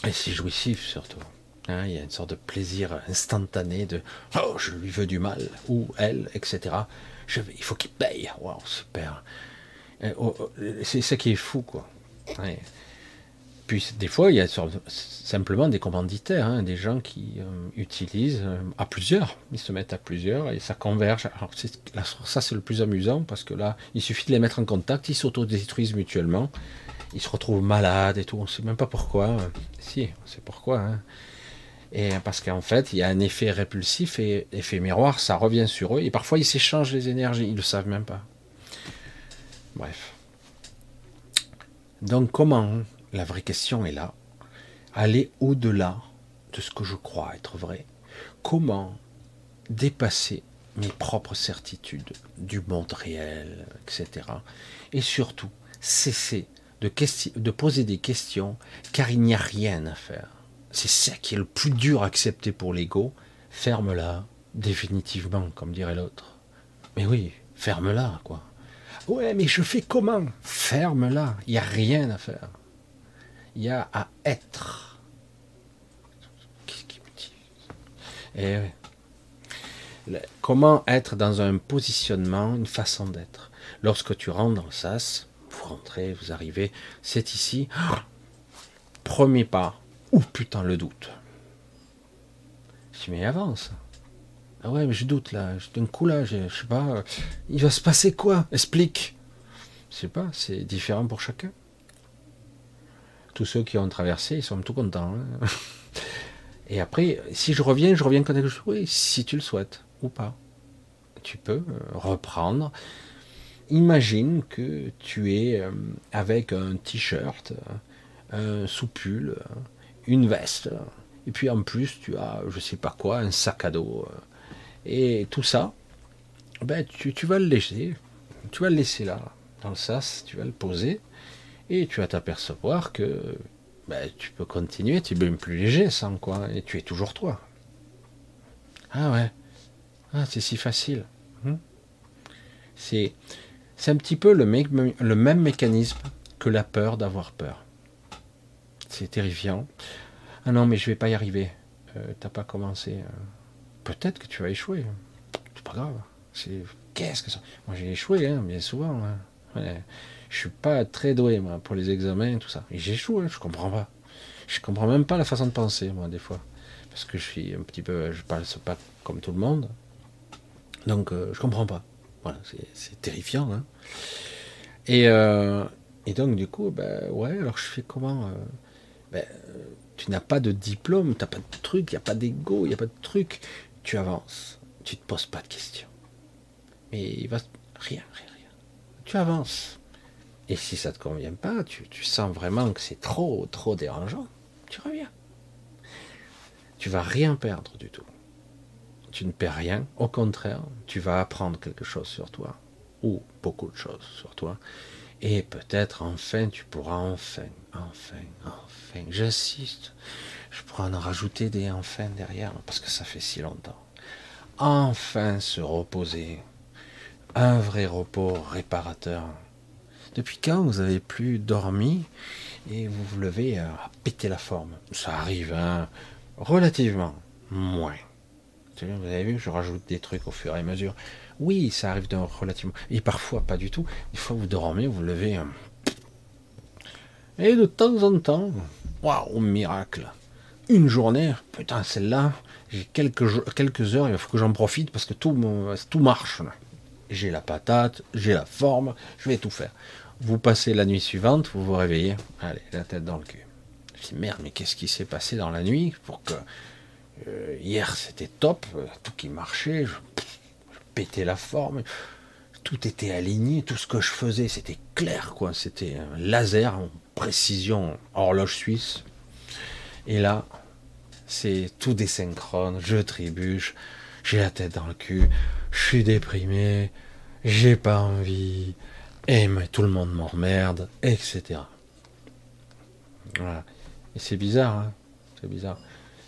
Speaker 1: Et c'est jouissif surtout. Hein, il y a une sorte de plaisir instantané de oh je lui veux du mal ou elle etc. Je il faut qu'il paye. Wow super. Oh, oh, c'est ça qui est fou, quoi. Puis des fois, il y a simplement des commanditaires, hein, des gens qui euh, utilisent euh, à plusieurs. Ils se mettent à plusieurs et ça converge. Alors ça, c'est le plus amusant parce que là, il suffit de les mettre en contact, ils s'autodétruisent mutuellement, ils se retrouvent malades et tout. On ne sait même pas pourquoi. Si, on sait pourquoi. Hein. Et parce qu'en fait, il y a un effet répulsif et effet miroir, ça revient sur eux et parfois ils s'échangent les énergies, ils ne le savent même pas. Bref. Donc comment la vraie question est là. Aller au-delà de ce que je crois être vrai. Comment dépasser mes propres certitudes du monde réel, etc. Et surtout, cesser de, poser des questions car il n'y a rien à faire. C'est ça qui est le plus dur à accepter pour l'ego. Ferme-la, définitivement, comme dirait l'autre. Mais oui, ferme-la, quoi. Ouais, mais je fais comment? Ferme-la, il n'y a rien à faire il y a à être. Qu'est-ce qui me dit? Eh Comment être dans un positionnement, une façon d'être? Lorsque tu rentres dans le sas, vous rentrez, vous arrivez, c'est ici. premier pas. Ouh putain, le doute. Je dis, mais avance. Ah ouais, mais je doute là. D'un coup là, je, je sais pas. Euh, il va se passer quoi? Explique. Je sais pas, c'est différent pour chacun tous ceux qui ont traversé, ils sont tout contents. Hein. Et après, si je reviens, je reviens quand quelque chose. Oui, si tu le souhaites ou pas. Tu peux euh, reprendre. Imagine que tu es euh, avec un t-shirt, un sous-pull, une veste, et puis en plus tu as, je sais pas quoi, un sac à dos. Euh, et tout ça, ben, tu, tu vas le laisser. Tu vas le laisser là, dans le sas, tu vas le poser. Et tu vas t'apercevoir que ben, tu peux continuer, tu es même plus léger sans quoi, et tu es toujours toi. Ah ouais, ah, c'est si facile. Hmm. C'est, c'est un petit peu le, même mécanisme que la peur d'avoir peur. C'est terrifiant. Ah non, mais je vais pas y arriver. Euh, T'as pas commencé. Euh. Peut-être que tu vas échouer. C'est pas grave. Qu'est-ce que ça? Moi j'ai échoué, hein, bien souvent. Hein. Je suis pas très doué moi pour les examens et tout ça. Et j'échoue, hein, je comprends pas. Je comprends même pas la façon de penser moi des fois, parce que je suis un petit peu, je parle pas comme tout le monde, donc euh, je comprends pas. C'est terrifiant. Hein. Et, euh, donc du coup, ben ouais, alors je fais comment euh, ben, Tu n'as pas de diplôme, tu n'as pas de truc, il n'y a pas d'ego, il n'y a pas de truc. Tu avances, tu te poses pas de questions. Mais il va rien, rien, rien. Tu avances. Et si ça ne te convient pas, tu, sens vraiment que c'est trop, trop dérangeant, tu reviens. Tu vas rien perdre du tout. Tu ne perds rien. Au contraire, tu vas apprendre quelque chose sur toi. Ou beaucoup de choses sur toi. Et peut-être enfin, tu pourras enfin, enfin, enfin, j'insiste, je pourrais en rajouter des enfin derrière, parce que ça fait si longtemps. Enfin se reposer. Un vrai repos réparateur depuis quand vous avez plus dormi et vous vous levez à péter la forme? Ça arrive, hein, relativement moins. Vous avez vu, je rajoute des trucs au fur et à mesure. Oui, ça arrive de relativement. Et parfois pas du tout. Des fois vous dormez, vous, levez. Hein. Et de temps en temps, waouh, miracle. Une journée, putain, celle-là, j'ai quelques, quelques heures, il faut que j'en profite parce que tout, tout marche. J'ai la patate, j'ai la forme, je vais tout faire. Vous passez la nuit suivante, vous vous réveillez, allez, la tête dans le cul. Je dis merde, mais qu'est-ce qui s'est passé dans la nuit pour que euh, hier c'était top, tout qui marchait, je, pétais la forme, tout était aligné, tout ce que je faisais c'était clair quoi, c'était un laser en précision, horloge suisse. Et là, c'est tout désynchrone, je trébuche, j'ai la tête dans le cul, je suis déprimé, j'ai pas envie, et tout le monde m'emmerde, etc. Et c'est bizarre, hein. C'est bizarre.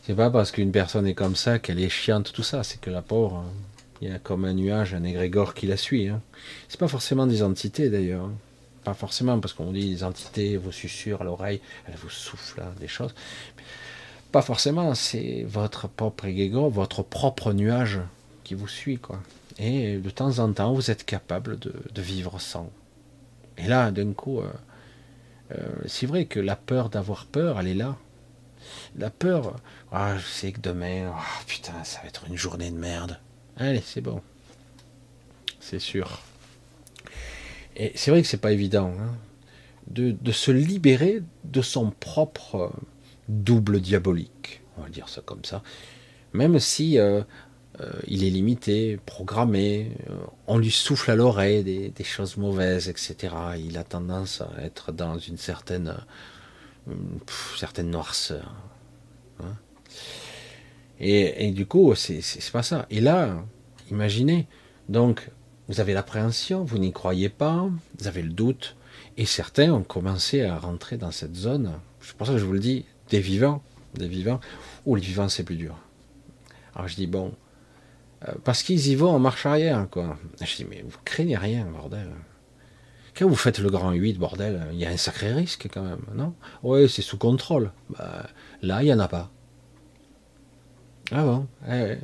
Speaker 1: C'est pas parce qu'une personne est comme ça qu'elle est chiante, tout ça. C'est que la pauvre, hein, il y a comme un nuage, un égrégore qui la suit. Hein. C'est pas forcément des entités d'ailleurs. Hein. Pas forcément, parce qu'on dit des entités vous susurrent à l'oreille, elles vous soufflent des choses. Pas forcément, c'est votre propre égrégore, votre propre nuage qui vous suit, quoi. Et de temps en temps, vous êtes capable de vivre sans. Et là, d'un coup, euh, euh, c'est vrai que la peur d'avoir peur, elle est là. La peur, ah, je sais que demain, oh, putain, ça va être une journée de merde. Allez, c'est bon. C'est sûr. Et c'est vrai que c'est pas évident hein, de, se libérer de son propre double diabolique. On va dire ça comme ça. Même si euh, euh, il est limité, programmé, euh, on lui souffle à l'oreille des, choses mauvaises, etc. Il a tendance à être dans une certaine, certaine noirceur. Et, du coup, c'est pas ça. Et là, imaginez, donc, vous avez l'appréhension, vous n'y croyez pas, vous avez le doute, et certains ont commencé à rentrer dans cette zone. C'est pour ça que je vous le dis, des vivants, des vivants, ou les vivants c'est plus dur. Alors je dis bon, euh, parce qu'ils y vont en marche arrière, quoi. Je dis mais vous craignez rien, bordel. Quand vous faites le grand 8, bordel, il y a un sacré risque quand même, non? Oui, c'est sous contrôle. Bah, là, il n'y en a pas. Ah bon eh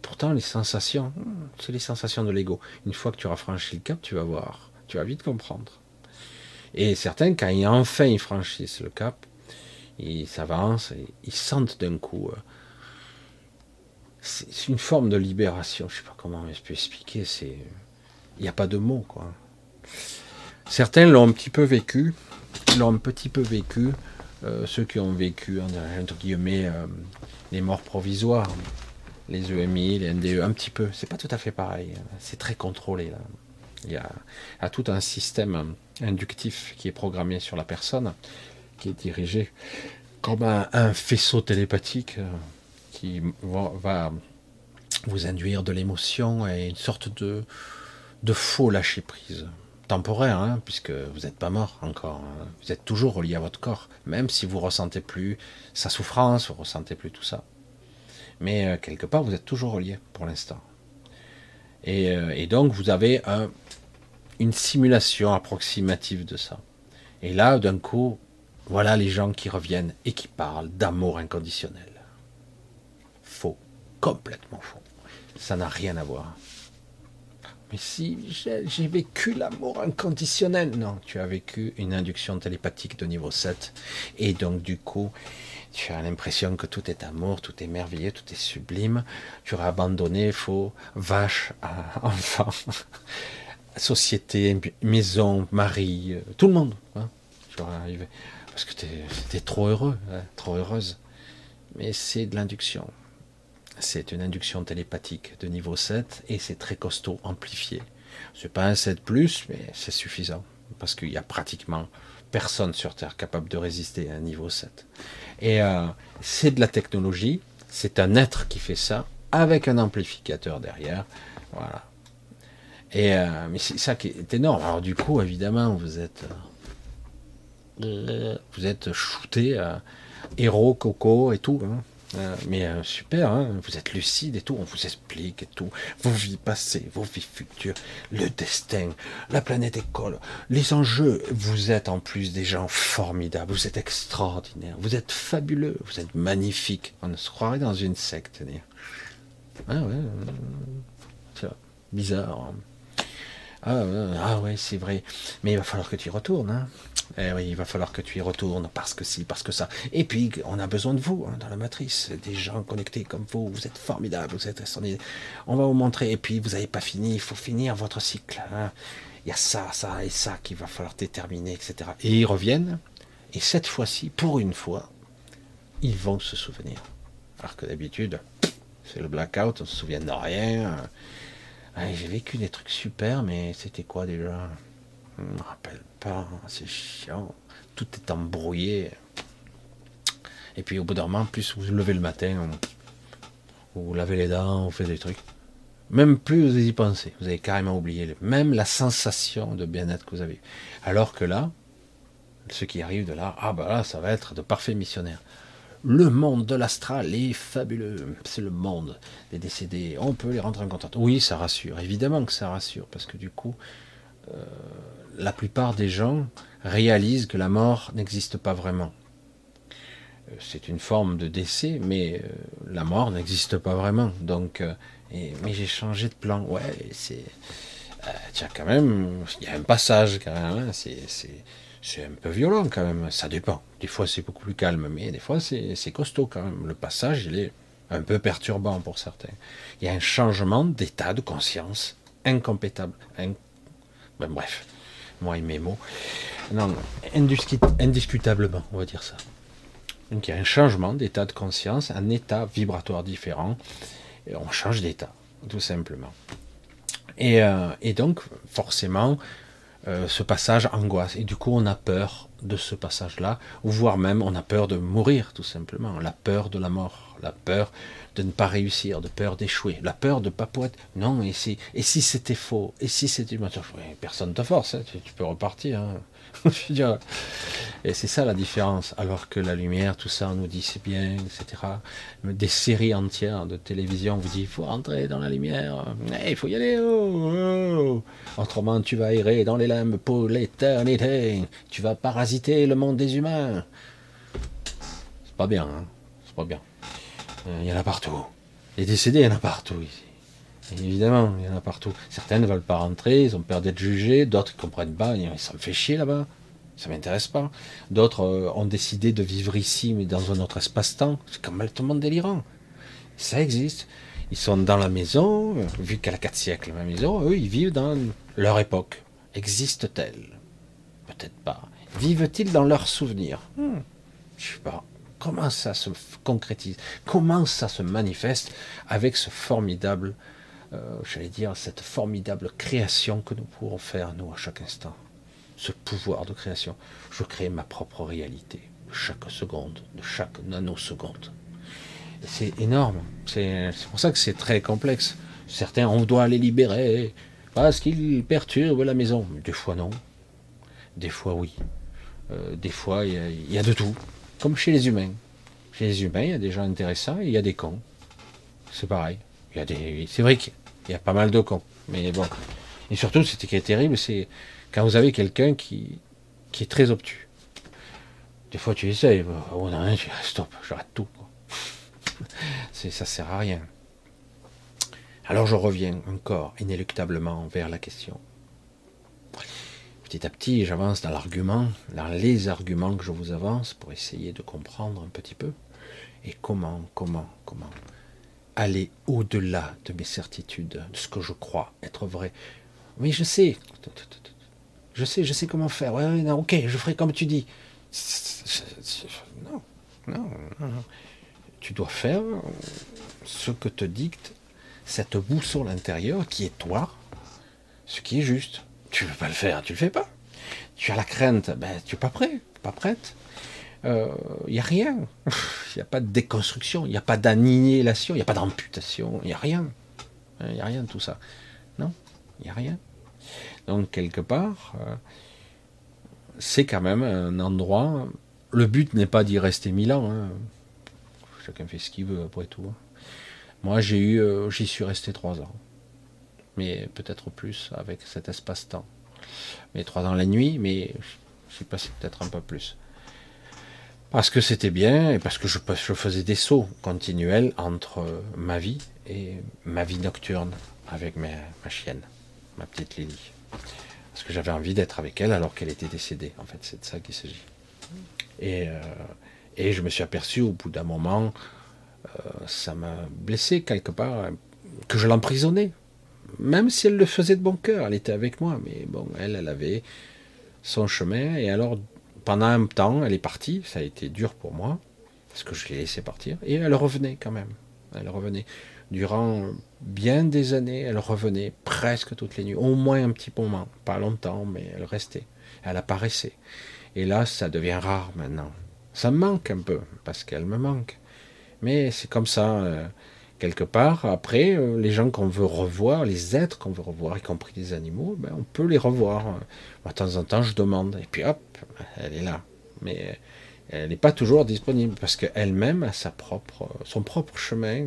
Speaker 1: Pourtant, les sensations, c'est les sensations de l'ego. Une fois que tu auras franchi le cap, tu vas voir, tu vas vite comprendre. Et certains, quand ils, enfin ils franchissent le cap, ils s'avancent, et ils sentent d'un coup. Euh, c'est une forme de libération. Je sais pas comment je peux expliquer. C'est, il n'y a pas de mots quoi. Certains l'ont un petit peu vécu, l'ont un petit peu vécu. Euh, ceux qui ont vécu entre guillemets euh, les morts provisoires, les EMI, les NDE, un petit peu. C'est pas tout à fait pareil. C'est très contrôlé. Il y a, tout un système inductif qui est programmé sur la personne, qui est dirigé comme un, faisceau télépathique euh, qui va, vous induire de l'émotion et une sorte de, de faux lâcher prise temporaire, hein, puisque vous n'êtes pas mort encore. Hein. Vous êtes toujours relié à votre corps, même si vous ressentez plus sa souffrance, vous ressentez plus tout ça. Mais euh, quelque part, vous êtes toujours relié pour l'instant. Et, euh, donc, vous avez une simulation approximative de ça. Et là, d'un coup, voilà les gens qui reviennent et qui parlent d'amour inconditionnel. Faux, complètement faux. Ça n'a rien à voir. Mais si j'ai vécu l'amour inconditionnel, non, tu as vécu une induction télépathique de niveau 7. Et donc du coup, tu as l'impression que tout est amour, tout est merveilleux, tout est sublime. Tu auras abandonné faux, vache, enfant, société, maison, mari, euh, tout le monde. Hein, tu arrivé. Parce que tu es, trop heureux, hein, trop heureuse. Mais c'est de l'induction. C'est une induction télépathique de niveau 7 et c'est très costaud, amplifié. C'est pas un 7 plus, mais c'est suffisant. Parce qu'il y a pratiquement personne sur Terre capable de résister à un niveau 7. Et euh, c'est de la technologie, c'est un être qui fait ça, avec un amplificateur derrière. Voilà. Et euh, mais c'est ça qui est énorme. Alors du coup, évidemment, vous êtes euh, vous êtes shooté héros, coco et tout. Hein. Euh, mais euh, super, hein. vous êtes lucide et tout, on vous explique et tout, vos vies passées, vos vies futures, le destin, la planète école, les enjeux. Vous êtes en plus des gens formidables, vous êtes extraordinaires, vous êtes fabuleux, vous êtes magnifiques. On se croirait dans une secte. Ah ouais, bizarre. Hein. Ah, ah, ouais, c'est vrai. Mais il va falloir que tu y retournes. Hein. Eh oui, il va falloir que tu y retournes parce que si, parce que ça. Et puis, on a besoin de vous hein, dans la matrice. Des gens connectés comme vous. Vous êtes formidables. Vous êtes On va vous montrer. Et puis, vous n'avez pas fini. Il faut finir votre cycle. Hein. Il y a ça, ça et ça qu'il va falloir déterminer, etc. Et ils reviennent. Et cette fois-ci, pour une fois, ils vont se souvenir. Alors que d'habitude, c'est le blackout, on se souvient de rien. J'ai vécu des trucs super, mais c'était quoi déjà? Je me rappelle c'est chiant. Tout est embrouillé. Et puis au bout d'un moment, plus vous vous levez le matin, vous, vous lavez les dents, vous faites des trucs. Même plus vous y pensez, vous avez carrément oublié même la sensation de bien-être que vous avez. Alors que là, ce qui arrive de là, ah bah là, ça va être de parfaits missionnaires. Le monde de l'astral est fabuleux. C'est le monde des décédés. On peut les rentrer en contact. Oui, ça rassure. Évidemment que ça rassure. Parce que du coup, euh, la plupart des gens réalisent que la mort n'existe pas vraiment. Euh, c'est une forme de décès, mais euh, la mort n'existe pas vraiment. Donc, mais j'ai changé de plan. Ouais, c'est. euh, as quand même, il y a un passage quand même, hein, c'est un peu violent quand même, ça dépend. Des fois c'est beaucoup plus calme, mais des fois c'est costaud quand même. Le passage, il est un peu perturbant pour certains. Il y a un changement d'état de conscience incompétable. Ben, bref, moi et mes mots. Non, indiscutablement, on va dire ça. Donc il y a un changement d'état de conscience, un état vibratoire différent. Et on change d'état, tout simplement. Et, euh, donc, forcément, euh, ce passage angoisse. Et du coup, on a peur de ce passage-là, ou voire même on a peur de mourir, tout simplement. La peur de la mort, la peur de ne pas réussir, de peur d'échouer, la peur de pas pouvoir. Non, et si, et si c'était faux, et si c'était personne ne te force, hein, tu, peux repartir. Hein. et c'est ça la différence. Alors que la lumière, tout ça, on nous dit c'est bien, etc. Des séries entières de télévision vous dit il faut rentrer dans la lumière, eh, il faut y aller. Oh, oh. Autrement, tu vas errer dans les limbes pour l'éternité. Tu vas parasiter le monde des humains. C'est pas bien, hein c'est pas bien. Euh, il y en a partout. Les décédés, il y en a partout ici. Évidemment, il y en a partout. Certains ne veulent pas rentrer, ils ont peur d'être jugés, d'autres ne comprennent pas, ça me fait chier là-bas, ça m'intéresse pas. D'autres euh, ont décidé de vivre ici, mais dans un autre espace-temps. C'est monde délirant. Ça existe. Ils sont dans la maison, euh, vu qu'elle a quatre siècles, ma maison, eux, ils vivent dans leur époque. Existe-t-elle? Peut-être pas. Vivent-ils dans leurs souvenirs? Hmm. Je sais pas. Comment ça se concrétise? Comment ça se manifeste avec ce formidable, euh, j'allais dire, cette formidable création que nous pourrons faire, nous, à chaque instant Ce pouvoir de création. Je crée ma propre réalité, chaque seconde, de chaque nanoseconde. C'est énorme. C'est pour ça que c'est très complexe. Certains, on doit les libérer parce qu'ils perturbent la maison. Des fois, non. Des fois, oui. Euh, des fois, il y, a de tout comme chez les humains. Chez les humains, il y a des gens intéressants et il y a des cons. C'est pareil. Il y a des, c'est vrai qu'il y a pas mal de cons. Mais bon. Et surtout, ce qui est terrible, c'est quand vous avez quelqu'un qui, qui est très obtus. Des fois, tu essayes. Oh non, tu dis, stop, j'arrête tout. c'est, ça sert à rien. Alors je reviens encore inéluctablement vers la question petit à petit, j'avance dans l'argument, dans les arguments que je vous avance pour essayer de comprendre un petit peu. Et comment, comment, comment aller au-delà de mes certitudes, de ce que je crois être vrai. Oui, je sais. Je sais, je sais comment faire. Ouais, ok, je ferai comme tu dis. Non, non, non. Tu dois faire ce que te dicte cette boussole intérieure qui est toi, ce qui est juste. Tu veux pas le faire, tu le fais pas. Tu as la crainte, ben tu es pas prêt, pas prête. Il euh, n'y a rien. Il n'y a pas de déconstruction, il n'y a pas d'annihilation, il n'y a pas d'amputation, il n'y a rien. Il n'y a rien de tout ça. Non, il n'y a rien. Donc, quelque part, euh, c'est quand même un endroit. Le but n'est pas d'y rester mille ans. Hein. Chacun fait ce qu'il veut après tout. Hein. Moi, j'ai eu, euh, j'y suis resté trois ans mais peut-être plus avec cet espace-temps. Mais trois ans la nuit, mais je suis passé peut-être un peu plus. Parce que c'était bien et parce que je, faisais des sauts continuels entre ma vie et ma vie nocturne avec ma, chienne, ma petite Lily. Parce que j'avais envie d'être avec elle alors qu'elle était décédée. En fait, c'est de ça qu'il s'agit. Et, euh, je me suis aperçu au bout d'un moment, euh, ça m'a blessé quelque part, que je l'emprisonnais même si elle le faisait de bon cœur, elle était avec moi, mais bon, elle, elle avait son chemin, et alors, pendant un temps, elle est partie, ça a été dur pour moi, parce que je l'ai laissé partir, et elle revenait quand même, elle revenait. Durant bien des années, elle revenait presque toutes les nuits, au moins un petit moment, pas longtemps, mais elle restait, elle apparaissait. Et là, ça devient rare maintenant. Ça me manque un peu, parce qu'elle me manque. Mais c'est comme ça. Euh, quelque part, après, euh, les gens qu'on veut revoir, les êtres qu'on veut revoir, y compris les animaux, ben, on peut les revoir. de temps en temps, je demande, et puis hop, elle est là. Mais elle n'est pas toujours disponible, parce qu'elle-même a sa propre, son propre chemin.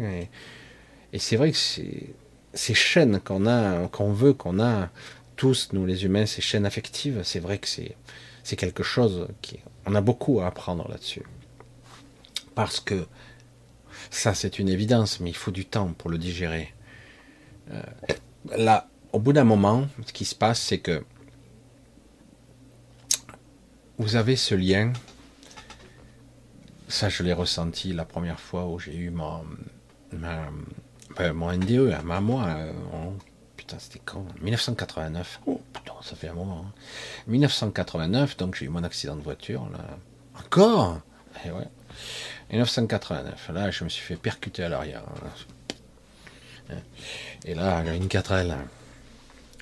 Speaker 1: Et, c'est vrai que ces chaînes qu'on a, qu'on veut, qu'on a, tous, nous les humains, ces chaînes affectives, c'est vrai que c'est, c'est quelque chose qui... On a beaucoup à apprendre là-dessus. Parce que ça, c'est une évidence, mais il faut du temps pour le digérer. Euh, là, au bout d'un moment, ce qui se passe, c'est que vous avez ce lien. Ça, je l'ai ressenti la première fois où j'ai eu mon, mon NDE, à moi. Euh, putain, c'était quand? 1989. Oh, putain, ça fait un moment. 1989, hein. donc j'ai eu mon accident de voiture. Là. Encore? Et eh ouais. 1989. Là, je me suis fait percuter à l'arrière. Hein. Et là, une 4L.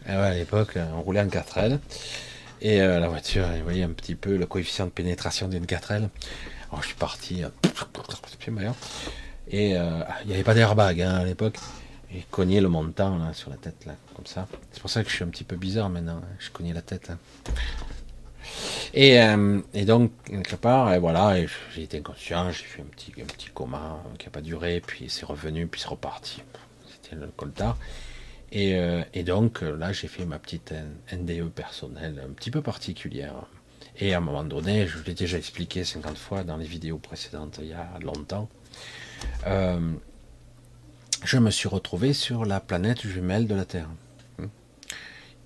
Speaker 1: Et ouais, à l'époque, on roulait en 4L. Et euh, la voiture, vous voyez un petit peu le coefficient de pénétration d'une 4L. Oh, je suis parti. Euh, et euh, il n'y avait pas d'airbag hein, à l'époque. J'ai cogné le montant là, sur la tête, là, comme ça. C'est pour ça que je suis un petit peu bizarre maintenant. Hein. Je cognais la tête. Hein. Et, et, donc, quelque part, et voilà, j'ai été inconscient, j'ai fait un petit, un petit coma qui n'a pas duré, puis c'est revenu, puis c'est reparti. C'était le coltard. Euh, et, donc là, j'ai fait ma petite NDE personnelle, un petit peu particulière. Et à un moment donné, je l'ai déjà expliqué 50 fois dans les vidéos précédentes, il y a longtemps, euh, je me suis retrouvé sur la planète jumelle de la Terre,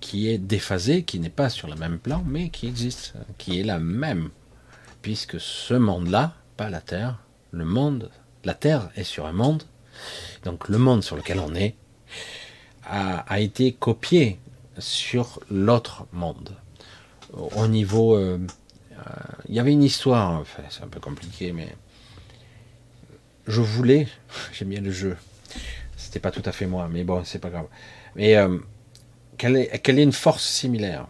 Speaker 1: qui est déphasée, qui n'est pas sur le même plan, mais qui existe, qui est la même, puisque ce monde-là, pas la Terre, le monde, la Terre est sur un monde, donc le monde sur lequel on est, a, été copié sur l'autre monde. Au niveau, euh, euh, il y avait une histoire, enfin, c'est un peu compliqué, mais je voulais, j'aime bien le jeu. C'était pas tout à fait moi, mais bon, c'est pas grave. Mais euh, quelle, est une force similaire?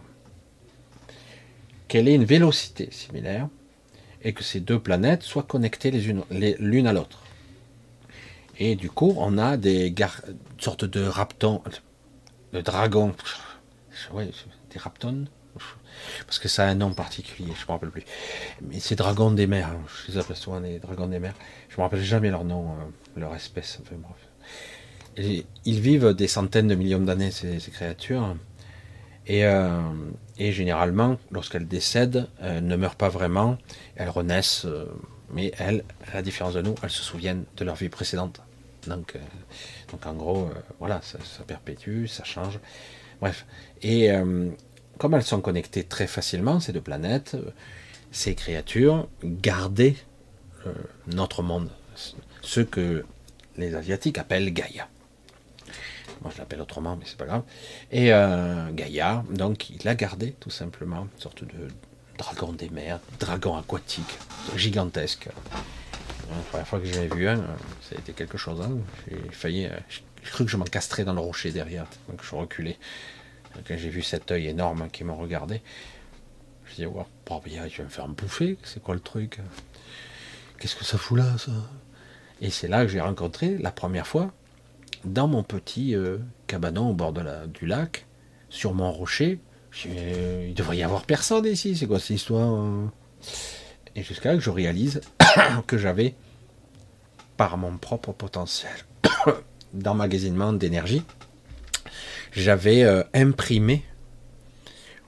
Speaker 1: Quelle est une vélocité similaire? Et que ces deux planètes soient connectées les unes l'une à l'autre. Et du coup, on a des sortes de raptons, de dragons, des raptons, parce que ça a un nom particulier, je ne me rappelle plus. Mais c'est dragons des mers, hein. je les appelle souvent des dragons des mers. Je ne me rappelle jamais leur nom, euh, leur espèce. Bref. Ils vivent des centaines de millions d'années, ces, créatures. Et, euh, et généralement, lorsqu'elles décèdent, elles ne meurent pas vraiment, elles renaissent, euh, mais elles, à la différence de nous, elles se souviennent de leur vie précédente. Donc, euh, donc en gros, euh, voilà, ça, perpétue, ça change. Bref. Et euh, comme elles sont connectées très facilement, ces deux planètes, ces créatures gardaient notre monde, ce que les Asiatiques appellent Gaïa. Je l'appelle autrement, mais c'est pas grave. Et Gaïa, donc il a gardé tout simplement une sorte de dragon des mers, dragon aquatique, gigantesque. La première fois que j'avais vu un, ça a été quelque chose. Hein. J'ai failli, euh, j'ai cru que je m'encastrais dans le rocher derrière, donc je reculais. Quand j'ai vu cet œil énorme qui me regardait, je dis, wow, je vais me faire bouffer, c'est quoi le truc? Qu'est-ce que ça fout là, ça? Et c'est là que j'ai rencontré la première fois, dans mon petit euh, cabanon au bord de la, du lac, sur mon rocher. il devrait y avoir personne ici, c'est quoi cette histoire hein et jusqu'à que je réalise que j'avais, par mon propre potentiel d'emmagasinement d'énergie, j'avais euh, imprimé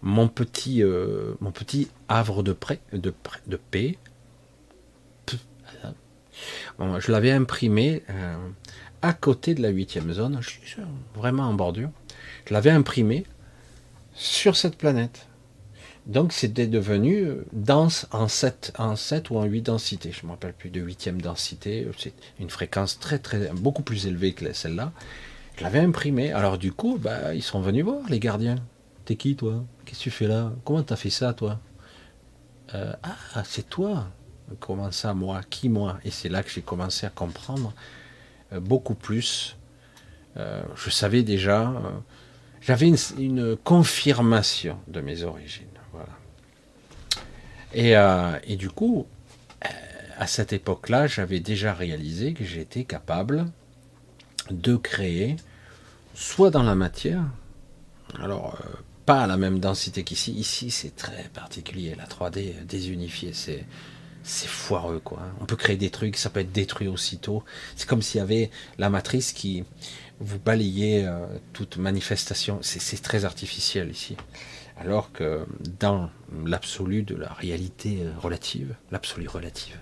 Speaker 1: mon petit, euh, mon petit havre de, prêt, de, de paix. je l'avais imprimé euh, à côté de la huitième zone, vraiment en bordure. Je l'avais imprimé sur cette planète. Donc c'était devenu euh, dense en 7, en 7 ou en 8 densités. Je ne me rappelle plus de huitième densité. C'est une fréquence très, très, beaucoup plus élevée que celle-là. Je l'avais imprimé. Alors du coup, bah, ils sont venus voir, les gardiens. T'es qui toi? Qu'est-ce que tu fais là? Comment t'as fait ça toi? Euh, Ah, c'est toi Comment ça, moi? Qui moi? Et c'est là que j'ai commencé à comprendre beaucoup plus. je savais déjà, j'avais une confirmation de mes origines. Euh, et, du coup, euh, à cette époque-là, j'avais déjà réalisé que j'étais capable de créer, soit dans la matière, alors euh, pas à la même densité qu'ici, ici c'est très particulier, la 3D désunifiée, c'est c'est foireux quoi. On peut créer des trucs, ça peut être détruit aussitôt. C'est comme s'il y avait la matrice qui vous balayait toute manifestation. C'est très artificiel ici. Alors que dans l'absolu de la réalité euh, relative, l'absolu relative,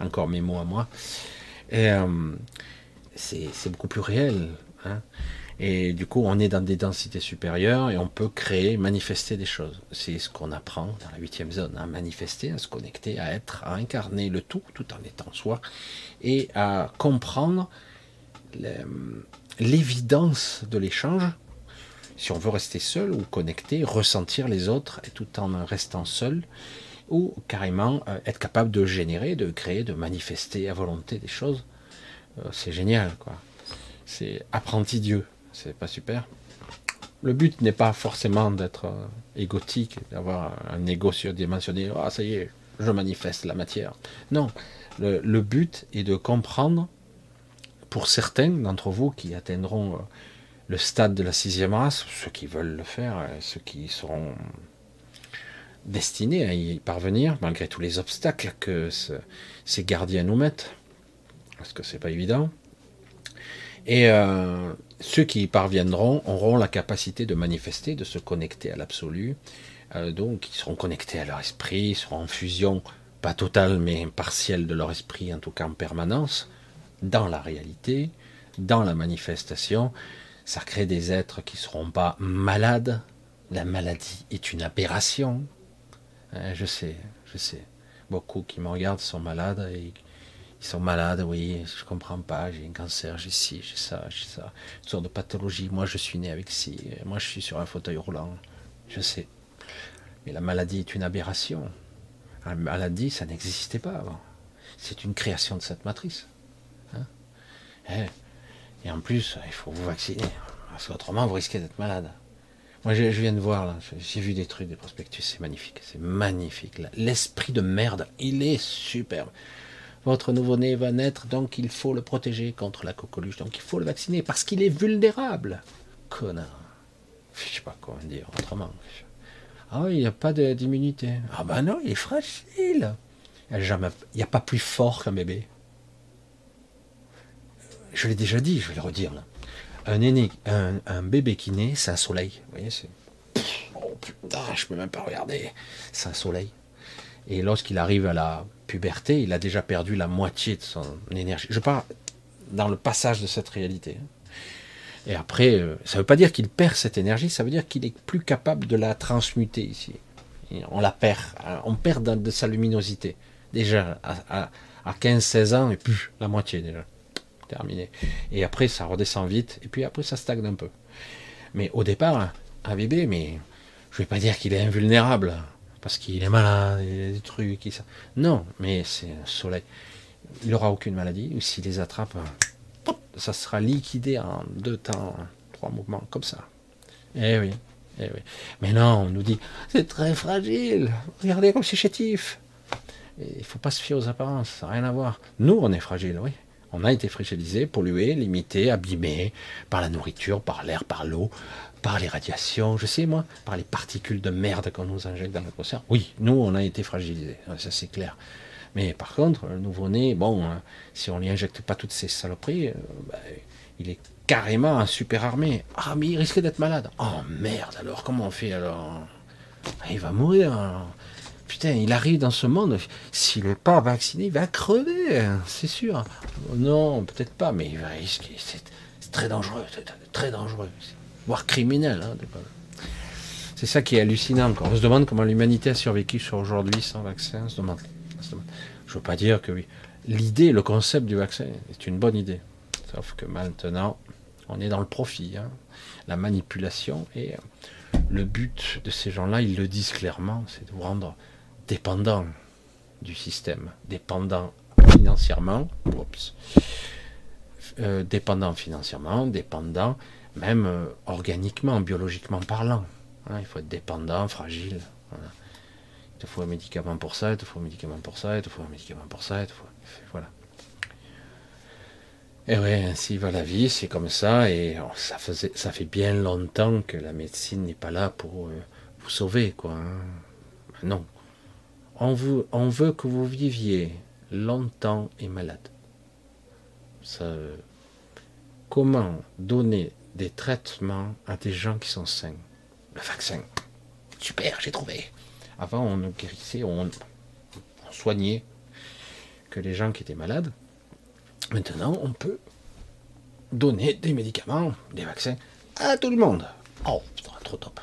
Speaker 1: encore mes mots à moi, euh, c'est beaucoup plus réel. Hein. Et du coup, on est dans des densités supérieures et on peut créer, manifester des choses. C'est ce qu'on apprend dans la huitième zone, à manifester, à se connecter, à être, à incarner le tout, tout en étant soi, et à comprendre l'évidence de l'échange. Si on veut rester seul ou connecté, ressentir les autres et tout en restant seul, ou carrément euh, être capable de générer, de créer, de manifester à volonté des choses. Euh, c'est génial, quoi. C'est apprenti Dieu. C'est pas super. Le but n'est pas forcément d'être euh, égotique, d'avoir un égo surdimensionné. Ah, ça y est, je manifeste la matière. Non, le, but est de comprendre, pour certains d'entre vous qui atteindront le stade de la sixième race, ceux qui veulent le faire, ceux qui seront destinés à y parvenir, malgré tous les obstacles que ces gardiens nous mettent, parce que c'est pas évident. Et euh, ceux qui y parviendront auront la capacité de manifester, de se connecter à l'absolu, euh, donc ils seront connectés à leur esprit, ils seront en fusion, pas totale mais partielle de leur esprit, en tout cas en permanence, dans la réalité, dans la manifestation. Ça crée des êtres qui ne seront pas malades. La maladie est une aberration. Euh, je sais, je sais. Beaucoup qui me regardent sont malades et ils sont malades, oui, je comprends pas, j'ai un cancer, j'ai ci, j'ai ça, j'ai ça, une sorte de pathologie. Moi, je suis né avec ci, moi, je suis sur un fauteuil roulant. Je sais. Mais la maladie est une aberration. La maladie, ça n'existait pas avant. C'est une création de cette matrice. Hein. Eh, et en plus, il faut vous vacciner. Parce qu'autrement, vous risquez d'être malade. Moi, je, viens de voir, là, j'ai vu des trucs, des prospectus, c'est magnifique, c'est magnifique. L'esprit de merde, il est superbe. Votre nouveau-né va naître, donc il faut le protéger contre la coqueluche, donc il faut le vacciner, parce qu'il est vulnérable. Connard. Je sais pas comment dire autrement. Ah oui, il n'y a pas d'immunité. Ah ben non, il est fragile. Il n'y a pas plus fort qu'un bébé. Je l'ai déjà dit, je vais le redire un bébé qui naît, c'est un soleil. Vous voyez, c'est. Oh putain, je peux même pas regarder. C'est un soleil. Et lorsqu'il arrive à la puberté, il a déjà perdu la moitié de son énergie. Je parle dans le passage de cette réalité. Et après, euh, ça ne veut pas dire qu'il perd cette énergie, ça veut dire qu'il est plus capable de la transmuter ici. on la perd, hein, on perd de sa luminosité. Déjà, à, à 15-16 ans, et plus la moitié déjà terminé. Et après, ça redescend vite, et puis après, ça stagne un peu. Mais au départ, un bébé, mais je vais pas dire qu'il est invulnérable, parce qu'il est malade, il a des trucs, qui ça. Non, mais c'est un soleil. Il n'aura aucune maladie, ou s'il les attrape, ça sera liquidé en deux temps, trois mouvements, comme ça. Eh oui, eh oui. Mais non, on nous dit, c'est très fragile, regardez comme c'est chétif. Il ne faut pas se fier aux apparences, ça n'a rien à voir. Nous, on est fragile, oui. On a été fragilisé, pollué, limité, abîmé par la nourriture, par l'air, par l'eau, par les radiations, je sais moi, par les particules de merde qu'on nous injecte dans l'atmosphère. Oui, nous, on a été fragilisé, ça c'est clair. Mais par contre, le nouveau-né, bon, hein, si on lui injecte pas toutes ces saloperies, euh, bah, il est carrément un super armé. Ah, mais il risque d'être malade. Oh merde, alors comment on fait alors? Ah, Il va mourir. Putain, il arrive dans ce monde, s'il n'est pas vacciné, il va crever, hein, c'est sûr. Non, peut-être pas, mais il va risquer. C'est très dangereux, très dangereux, voire criminel. Hein, c'est ça qui est hallucinant. On se demande comment l'humanité a survécu sur aujourd'hui sans vaccin. On se demande. Je ne veux pas dire que oui. L'idée, le concept du vaccin est une bonne idée. Sauf que maintenant, on est dans le profit, hein. la manipulation. Et le but de ces gens-là, ils le disent clairement, c'est de vous rendre dépendant du système, dépendant financièrement, euh, dépendant financièrement, dépendant même euh, organiquement, biologiquement parlant. Il faut être dépendant, fragile. Il te faut un médicament pour ça, il te faut un médicament pour ça, il te faut un médicament pour ça, il te faut... Voilà. Et oui, ainsi va la vie, c'est comme ça, et oh, ça, faisait, ça fait bien longtemps que la médecine n'est pas là pour euh, vous sauver, quoi. Hein. Non, on, veut que vous viviez longtemps et malade. comment donner des traitements à des gens qui sont sains Le vaccin. Super, j'ai trouvé. Avant, on guérissait, on, soignait que les gens qui étaient malades. Maintenant, on peut donner des médicaments, des vaccins à tout le monde. Oh, putain, trop top.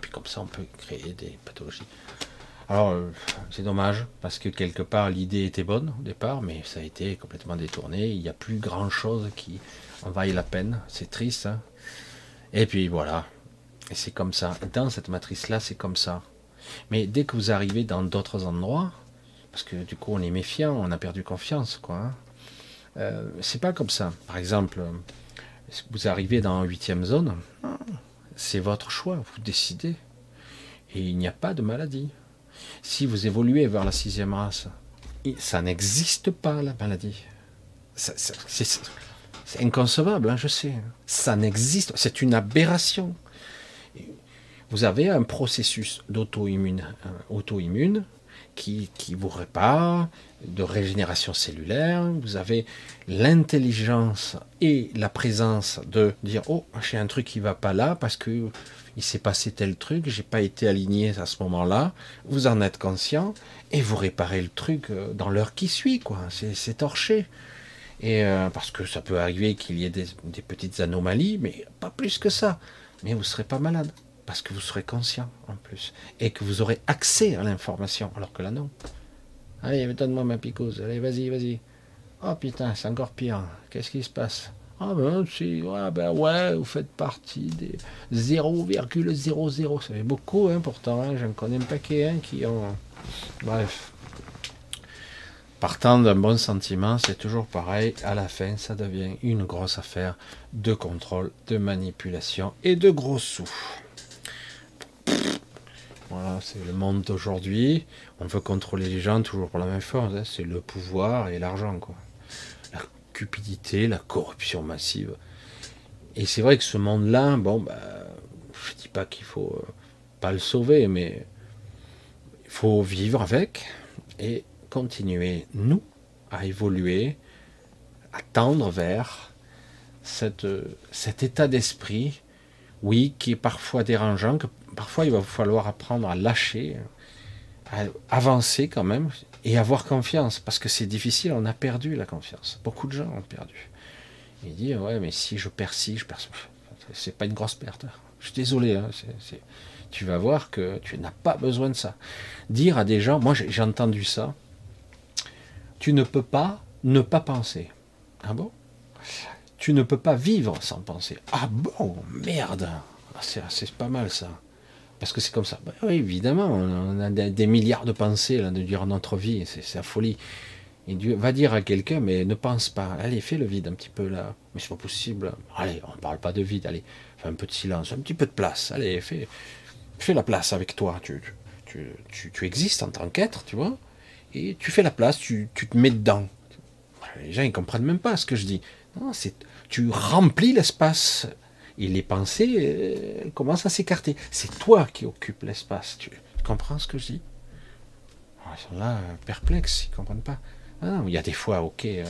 Speaker 1: Puis comme ça, on peut créer des pathologies. Alors, euh, c'est dommage, parce que quelque part, l'idée était bonne au départ, mais ça a été complètement détourné. Il n'y a plus grand-chose qui vaille la peine. C'est triste. Hein. Et puis voilà. Et c'est comme ça. Dans cette matrice-là, c'est comme ça. Mais dès que vous arrivez dans d'autres endroits, parce que du coup, on est méfiant, on a perdu confiance, quoi. Hein, euh, c'est pas comme ça. Par exemple, vous arrivez dans la huitième zone, c'est votre choix, vous décidez. Et il n'y a pas de maladie. Si vous évoluez vers la sixième race, ça n'existe pas la maladie. C'est inconcevable, hein, je sais. Ça n'existe, c'est une aberration. Vous avez un processus d'auto-immune, auto-immune qui, qui vous répare, de régénération cellulaire, vous avez l'intelligence et la présence de dire oh j'ai un truc qui va pas là parce que il s'est passé tel truc, j'ai pas été aligné à ce moment-là. Vous en êtes conscient et vous réparez le truc euh, dans l'heure qui suit quoi. C'est torché. Et euh, parce que ça peut arriver qu'il y ait des, petites anomalies, mais pas plus que ça. Mais vous serez pas malade parce que vous serez conscient en plus et que vous aurez accès à l'information alors que là non. Allez, donne-moi ma picouse. Allez, vas-y, vas-y. Oh putain, c'est encore pire. Qu'est-ce qui se passe? Ah ben, si, ouais, ben ouais, vous faites partie des 0,00. Ça fait beaucoup, hein, pourtant. Hein, J'en connais un paquet hein, qui ont. Bref. Partant d'un bon sentiment, c'est toujours pareil. À la fin, ça devient une grosse affaire de contrôle, de manipulation et de gros sous. Voilà, c'est le monde d'aujourd'hui. On veut contrôler les gens toujours pour la même force. Hein. C'est le pouvoir et l'argent. La cupidité, la corruption massive. Et c'est vrai que ce monde-là, bon, bah, je dis pas qu'il faut euh, pas le sauver, mais il faut vivre avec et continuer, nous, à évoluer, à tendre vers cette, cet état d'esprit, oui, qui est parfois dérangeant, que parfois il va falloir apprendre à lâcher, à avancer quand même et avoir confiance parce que c'est difficile, on a perdu la confiance. Beaucoup de gens ont perdu. Il dit ouais mais si je perds si, je perds c'est pas une grosse perte. Je suis désolé, hein, tu vas voir que tu n'as pas besoin de ça. Dire à des gens, moi j'ai entendu ça, tu ne peux pas ne pas penser. Ah bon? Tu ne peux pas vivre sans penser. Ah bon, merde. Ah, c'est pas mal ça. Parce que c'est comme ça. Oui, évidemment, on a des, milliards de pensées là, durant notre vie, c'est la folie. Va dire à quelqu'un, mais ne pense pas. Allez, fais le vide un petit peu là. Mais c'est pas possible. Allez, on ne parle pas de vide. Allez, fais un peu de silence, un petit peu de place. Allez, fais, la place avec toi. Tu existes en tant qu'être, tu vois. Tu fais la place, tu, te mets dedans. Les gens, ils comprennent même pas ce que je dis. C'est, tu remplis l'espace et les pensées euh, commencent à s'écarter. C'est toi qui occupes l'espace. Tu, comprends ce que je dis? Ah, Ils sont là perplexes, ils ne comprennent pas. Ah, il y a des fois, ok, euh,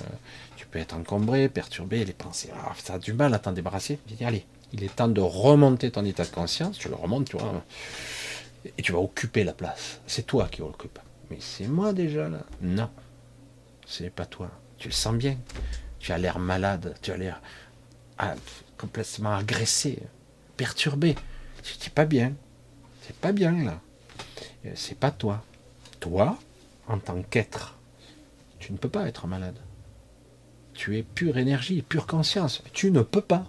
Speaker 1: tu peux être encombré, perturbé, les pensées, ah, ça a du mal à t'en débarrasser. dis, allez, il est temps de remonter ton état de conscience, tu le remontes, tu vois, et tu vas occuper la place. C'est toi qui occupe. Mais c'est moi déjà là. Non, c'est pas toi. Tu le sens bien. Tu as l'air malade, tu as l'air complètement agressé, perturbé. C'est pas bien. C'est pas bien là. Euh, c'est pas toi. Toi, en tant qu'être, tu ne peux pas être malade. Tu es pure énergie, pure conscience. Tu ne peux pas.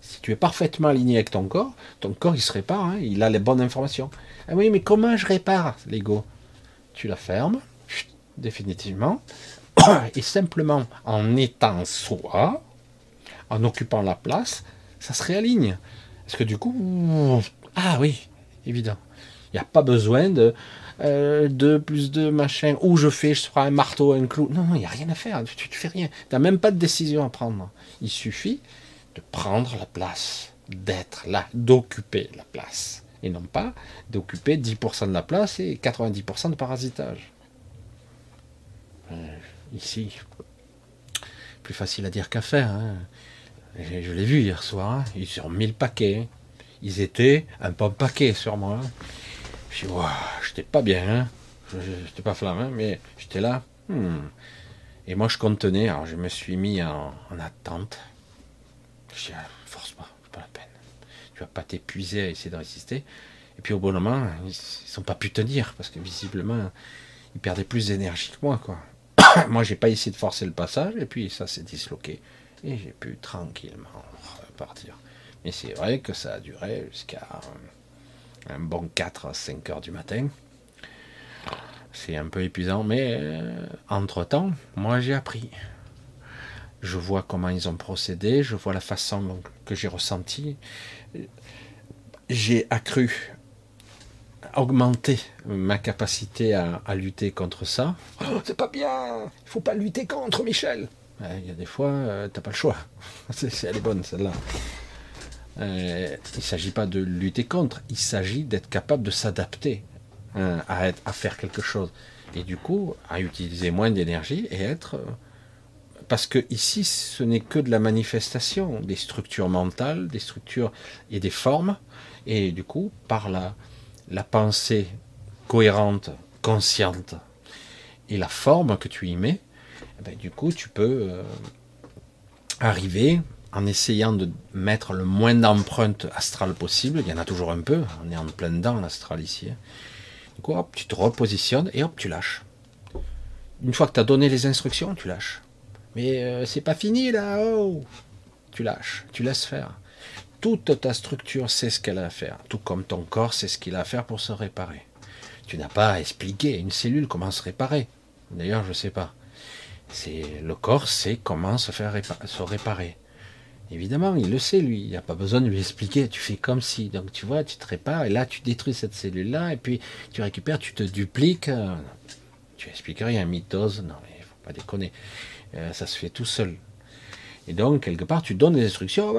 Speaker 1: Si tu es parfaitement aligné avec ton corps, ton corps il se répare, hein, il a les bonnes informations. Ah oui, mais comment je répare l'ego? Tu la fermes, définitivement, et simplement en étant soi, en occupant la place, ça se réaligne. Parce que du coup, ah oui, évident. Il n'y a pas besoin de euh, plus de machin, où je fais, je ferai un marteau, un clou. Non, il n'y a rien à faire, tu ne fais rien. Tu n'as même pas de décision à prendre. Il suffit de prendre la place, d'être là, d'occuper la place. Et non pas d'occuper 10% de la place et 90% de parasitage. Euh, ici, plus facile à dire qu'à faire. Hein. Je l'ai vu hier soir, hein. ils ont mis le paquet. Ils étaient un peu paquet sur moi. Je dis, j'étais pas bien, hein. j'étais pas flamme, mais j'étais là. Hmm. Et moi je contenais, alors je me suis mis en, attente. Je dis, ah, force pas, c'est pas la peine. Tu vas pas t'épuiser à essayer de résister. Et puis au bon moment, ils, ne sont pas pu tenir parce que visiblement, ils perdaient plus d'énergie que moi, quoi. moi, j'ai pas essayé de forcer le passage et puis ça s'est disloqué et j'ai pu tranquillement repartir. Mais c'est vrai que ça a duré jusqu'à un bon 4 à 5 heures du matin. C'est un peu épuisant, mais euh, entre-temps, moi j'ai appris. Je vois comment ils ont procédé, je vois la façon que j'ai ressenti. J'ai accru, augmenté ma capacité à, lutter contre ça. Oh, c'est pas bien, il faut pas lutter contre Michel. Il y a des fois, tu euh, t'as pas le choix. c'est, elle est bonne celle-là. Euh, il ne s'agit pas de lutter contre, il s'agit d'être capable de s'adapter hein, à, à, faire quelque chose. Et du coup, à utiliser moins d'énergie et être... Parce que ici, ce n'est que de la manifestation des structures mentales, des structures et des formes. Et du coup, par la, la pensée cohérente, consciente, et la forme que tu y mets, eh ben, du coup, tu peux euh, arriver en essayant de mettre le moins d'empreintes astrales possible. Il y en a toujours un peu, on est en plein dedans l'astral ici. Hein. Du coup, hop, tu te repositionnes et hop, tu lâches. Une fois que tu as donné les instructions, tu lâches. Mais euh, c'est pas fini là, oh Tu lâches, tu laisses faire. Toute ta structure sait ce qu'elle a à faire, tout comme ton corps sait ce qu'il a à faire pour se réparer. Tu n'as pas à expliquer une cellule comment se réparer. D'ailleurs, je ne sais pas. C'est le corps sait comment se faire se réparer. Évidemment, il le sait, lui. Il n'y a pas besoin de lui expliquer. Tu fais comme si. Donc, tu vois, tu te répares, et là, tu détruis cette cellule-là, et puis tu récupères, tu te dupliques. Tu expliques rien, mitose. Non, mais faut pas déconner. Euh, ça se fait tout seul. Et donc, quelque part, tu donnes des instructions,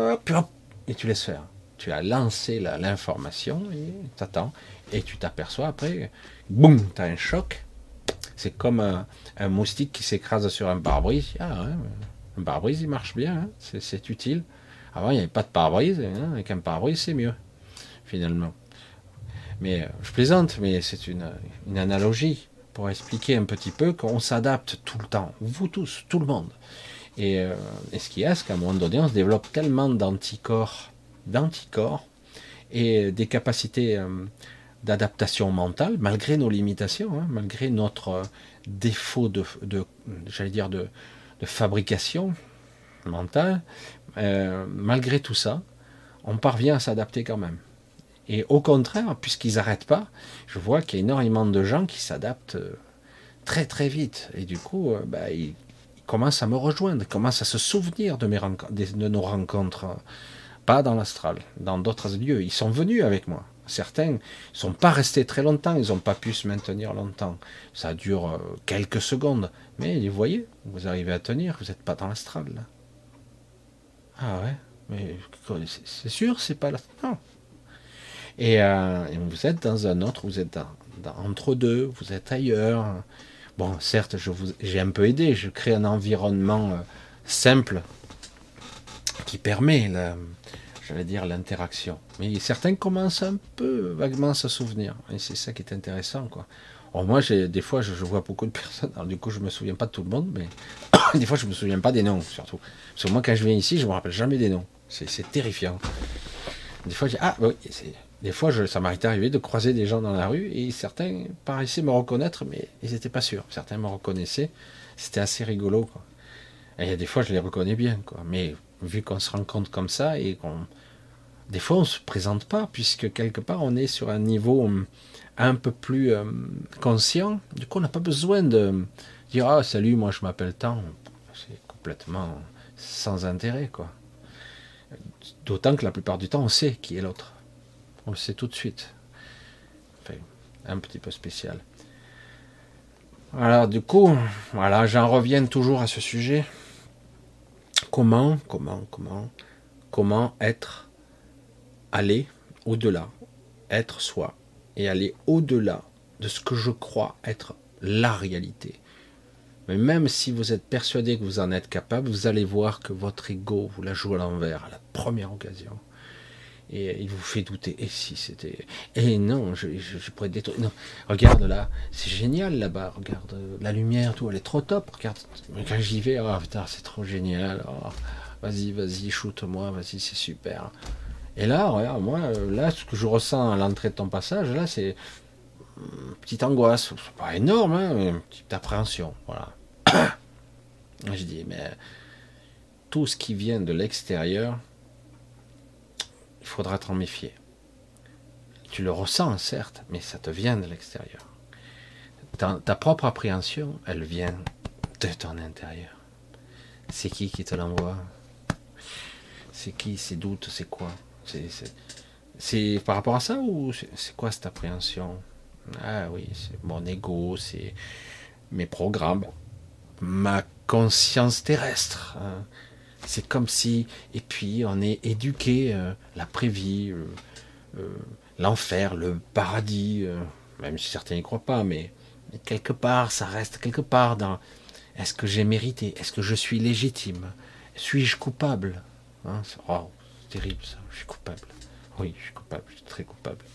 Speaker 1: et tu laisses faire. Tu as lancé l'information, et tu attends, et tu t'aperçois après, boum, tu as un choc. C'est comme un, moustique qui s'écrase sur un pare-brise. Ah un pare-brise, il marche bien, hein. c'est utile. Avant, il n'y avait pas de pare-brise, hein. avec un pare-brise, c'est mieux, finalement. Mais euh, je plaisante, mais c'est une, analogie pour expliquer un petit peu qu'on s'adapte tout le temps, vous tous, tout le monde. Et, euh, ce qui est, c'est qu'à un moment donné, on se développe tellement d'anticorps, d'anticorps, et des capacités euh, d'adaptation mentale, malgré nos limitations, hein, malgré notre défaut de j'allais dire, de, de fabrication mentale, euh, malgré tout ça, on parvient à s'adapter quand même. Et au contraire, puisqu'ils n'arrêtent pas, je vois qu'il y a énormément de gens qui s'adaptent euh, très très vite. Et du coup, euh, bah, ils, commencent à me rejoindre, ils commencent à se souvenir de, mes de nos rencontres, pas dans l'astral, dans d'autres lieux. Ils sont venus avec moi. Certains ne sont pas restés très longtemps, ils n'ont pas pu se maintenir longtemps. Ça dure quelques secondes. Mais vous voyez, vous arrivez à tenir, vous n'êtes pas dans l'astral. Ah ouais, mais c'est sûr, c'est pas là. Non. Et, euh, vous êtes dans un autre, vous êtes entre deux, vous êtes ailleurs. Bon, certes, j'ai un peu aidé, je crée un environnement euh, simple qui permet, j'allais dire, l'interaction. Mais certains commencent un peu vaguement à se souvenir. Et c'est ça qui est intéressant, quoi moi, des fois, je, vois beaucoup de personnes. Alors, du coup, je me souviens pas de tout le monde, mais des fois, je me souviens pas des noms, surtout. Parce que moi, quand je viens ici, je me rappelle jamais des noms. C'est terrifiant. Des fois, je, ah, oui, des fois, je, ça m'est arrivé de croiser des gens dans la rue et certains paraissaient me reconnaître, mais ils n'étaient pas sûrs. Certains me reconnaissaient. C'était assez rigolo. Quoi. Et il y des fois, je les reconnais bien. Quoi. Mais vu qu'on se rencontre comme ça et qu'on. Des fois, on ne se présente pas, puisque quelque part, on est sur un niveau hum, un peu plus euh, conscient. Du coup, on n'a pas besoin de dire Ah, salut, moi je m'appelle tant. C'est complètement sans intérêt, quoi. D'autant que la plupart du temps, on sait qui est l'autre. On le sait tout de suite. Un petit peu spécial. Alors, du coup, voilà, j'en reviens toujours à ce sujet. Comment, comment, comment, comment être, aller au-delà, être soi, et aller au-delà de ce que je crois être la réalité. Mais même si vous êtes persuadé que vous en êtes capable, vous allez voir que votre ego vous la joue à l'envers à la première occasion. Et il vous fait douter. Et si c'était. Et non, je, je, pourrais détruire. Non, regarde là, c'est génial là-bas. Regarde la lumière, tout, elle est trop top. Regarde, quand j'y vais, oh putain, c'est trop génial. Oh, vas-y, vas-y, shoot-moi, vas-y, c'est super. Et là, regarde, moi, là, ce que je ressens à l'entrée de ton passage, là, c'est une petite angoisse. Pas énorme, hein, mais une petite appréhension. Voilà. je dis, mais tout ce qui vient de l'extérieur, il faudra t'en méfier. Tu le ressens, certes, mais ça te vient de l'extérieur. Ta, propre appréhension, elle vient de ton intérieur. C'est qui qui te l'envoie? C'est qui? Ces doutes, c'est quoi? C'est par rapport à ça ou c'est quoi cette appréhension? Ah oui, c'est mon ego, c'est mes programmes, ma conscience terrestre. Hein. C'est comme si, et puis on est éduqué, euh, la prévie, euh, euh, l'enfer, le paradis, même si certains n'y croient pas, mais, quelque part, ça reste quelque part dans est-ce que j'ai mérité? Est-ce que je suis légitime? Suis-je coupable? Hein, oh, C'est terrible ça, je suis coupable. Oui, je suis coupable, je suis très coupable.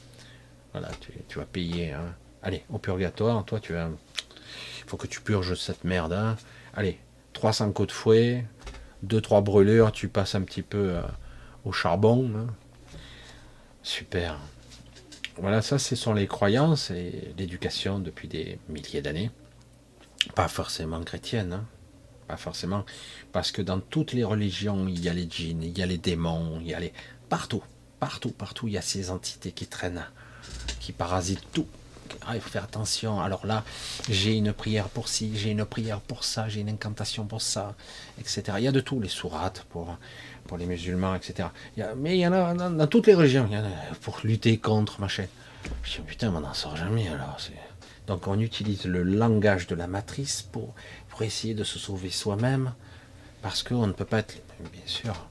Speaker 1: Voilà, tu, vas payer. Hein. Allez, au purgatoire, toi, tu vas. Il faut que tu purges cette merde. Hein. Allez, 300 coups de fouet, 2-3 brûlures, tu passes un petit peu euh, au charbon. Hein. Super. Voilà, ça, ce sont les croyances et l'éducation depuis des milliers d'années. Pas forcément chrétienne, hein. pas forcément. Parce que dans toutes les religions, il y a les djinns, il y a les démons, il y a les. Partout, partout, partout, il y a ces entités qui traînent, qui parasitent tout. Ah, il faut faire attention. Alors là, j'ai une prière pour ci, j'ai une prière pour ça, j'ai une incantation pour ça, etc. Il y a de tout, les sourates pour, pour les musulmans, etc. mais il y en a dans, toutes les religions, il y en a pour lutter contre, machin. Je dis, putain, on n'en sort jamais alors. Donc on utilise le langage de la matrice pour, pour essayer de se sauver soi-même, parce qu'on ne peut pas être... Bien sûr.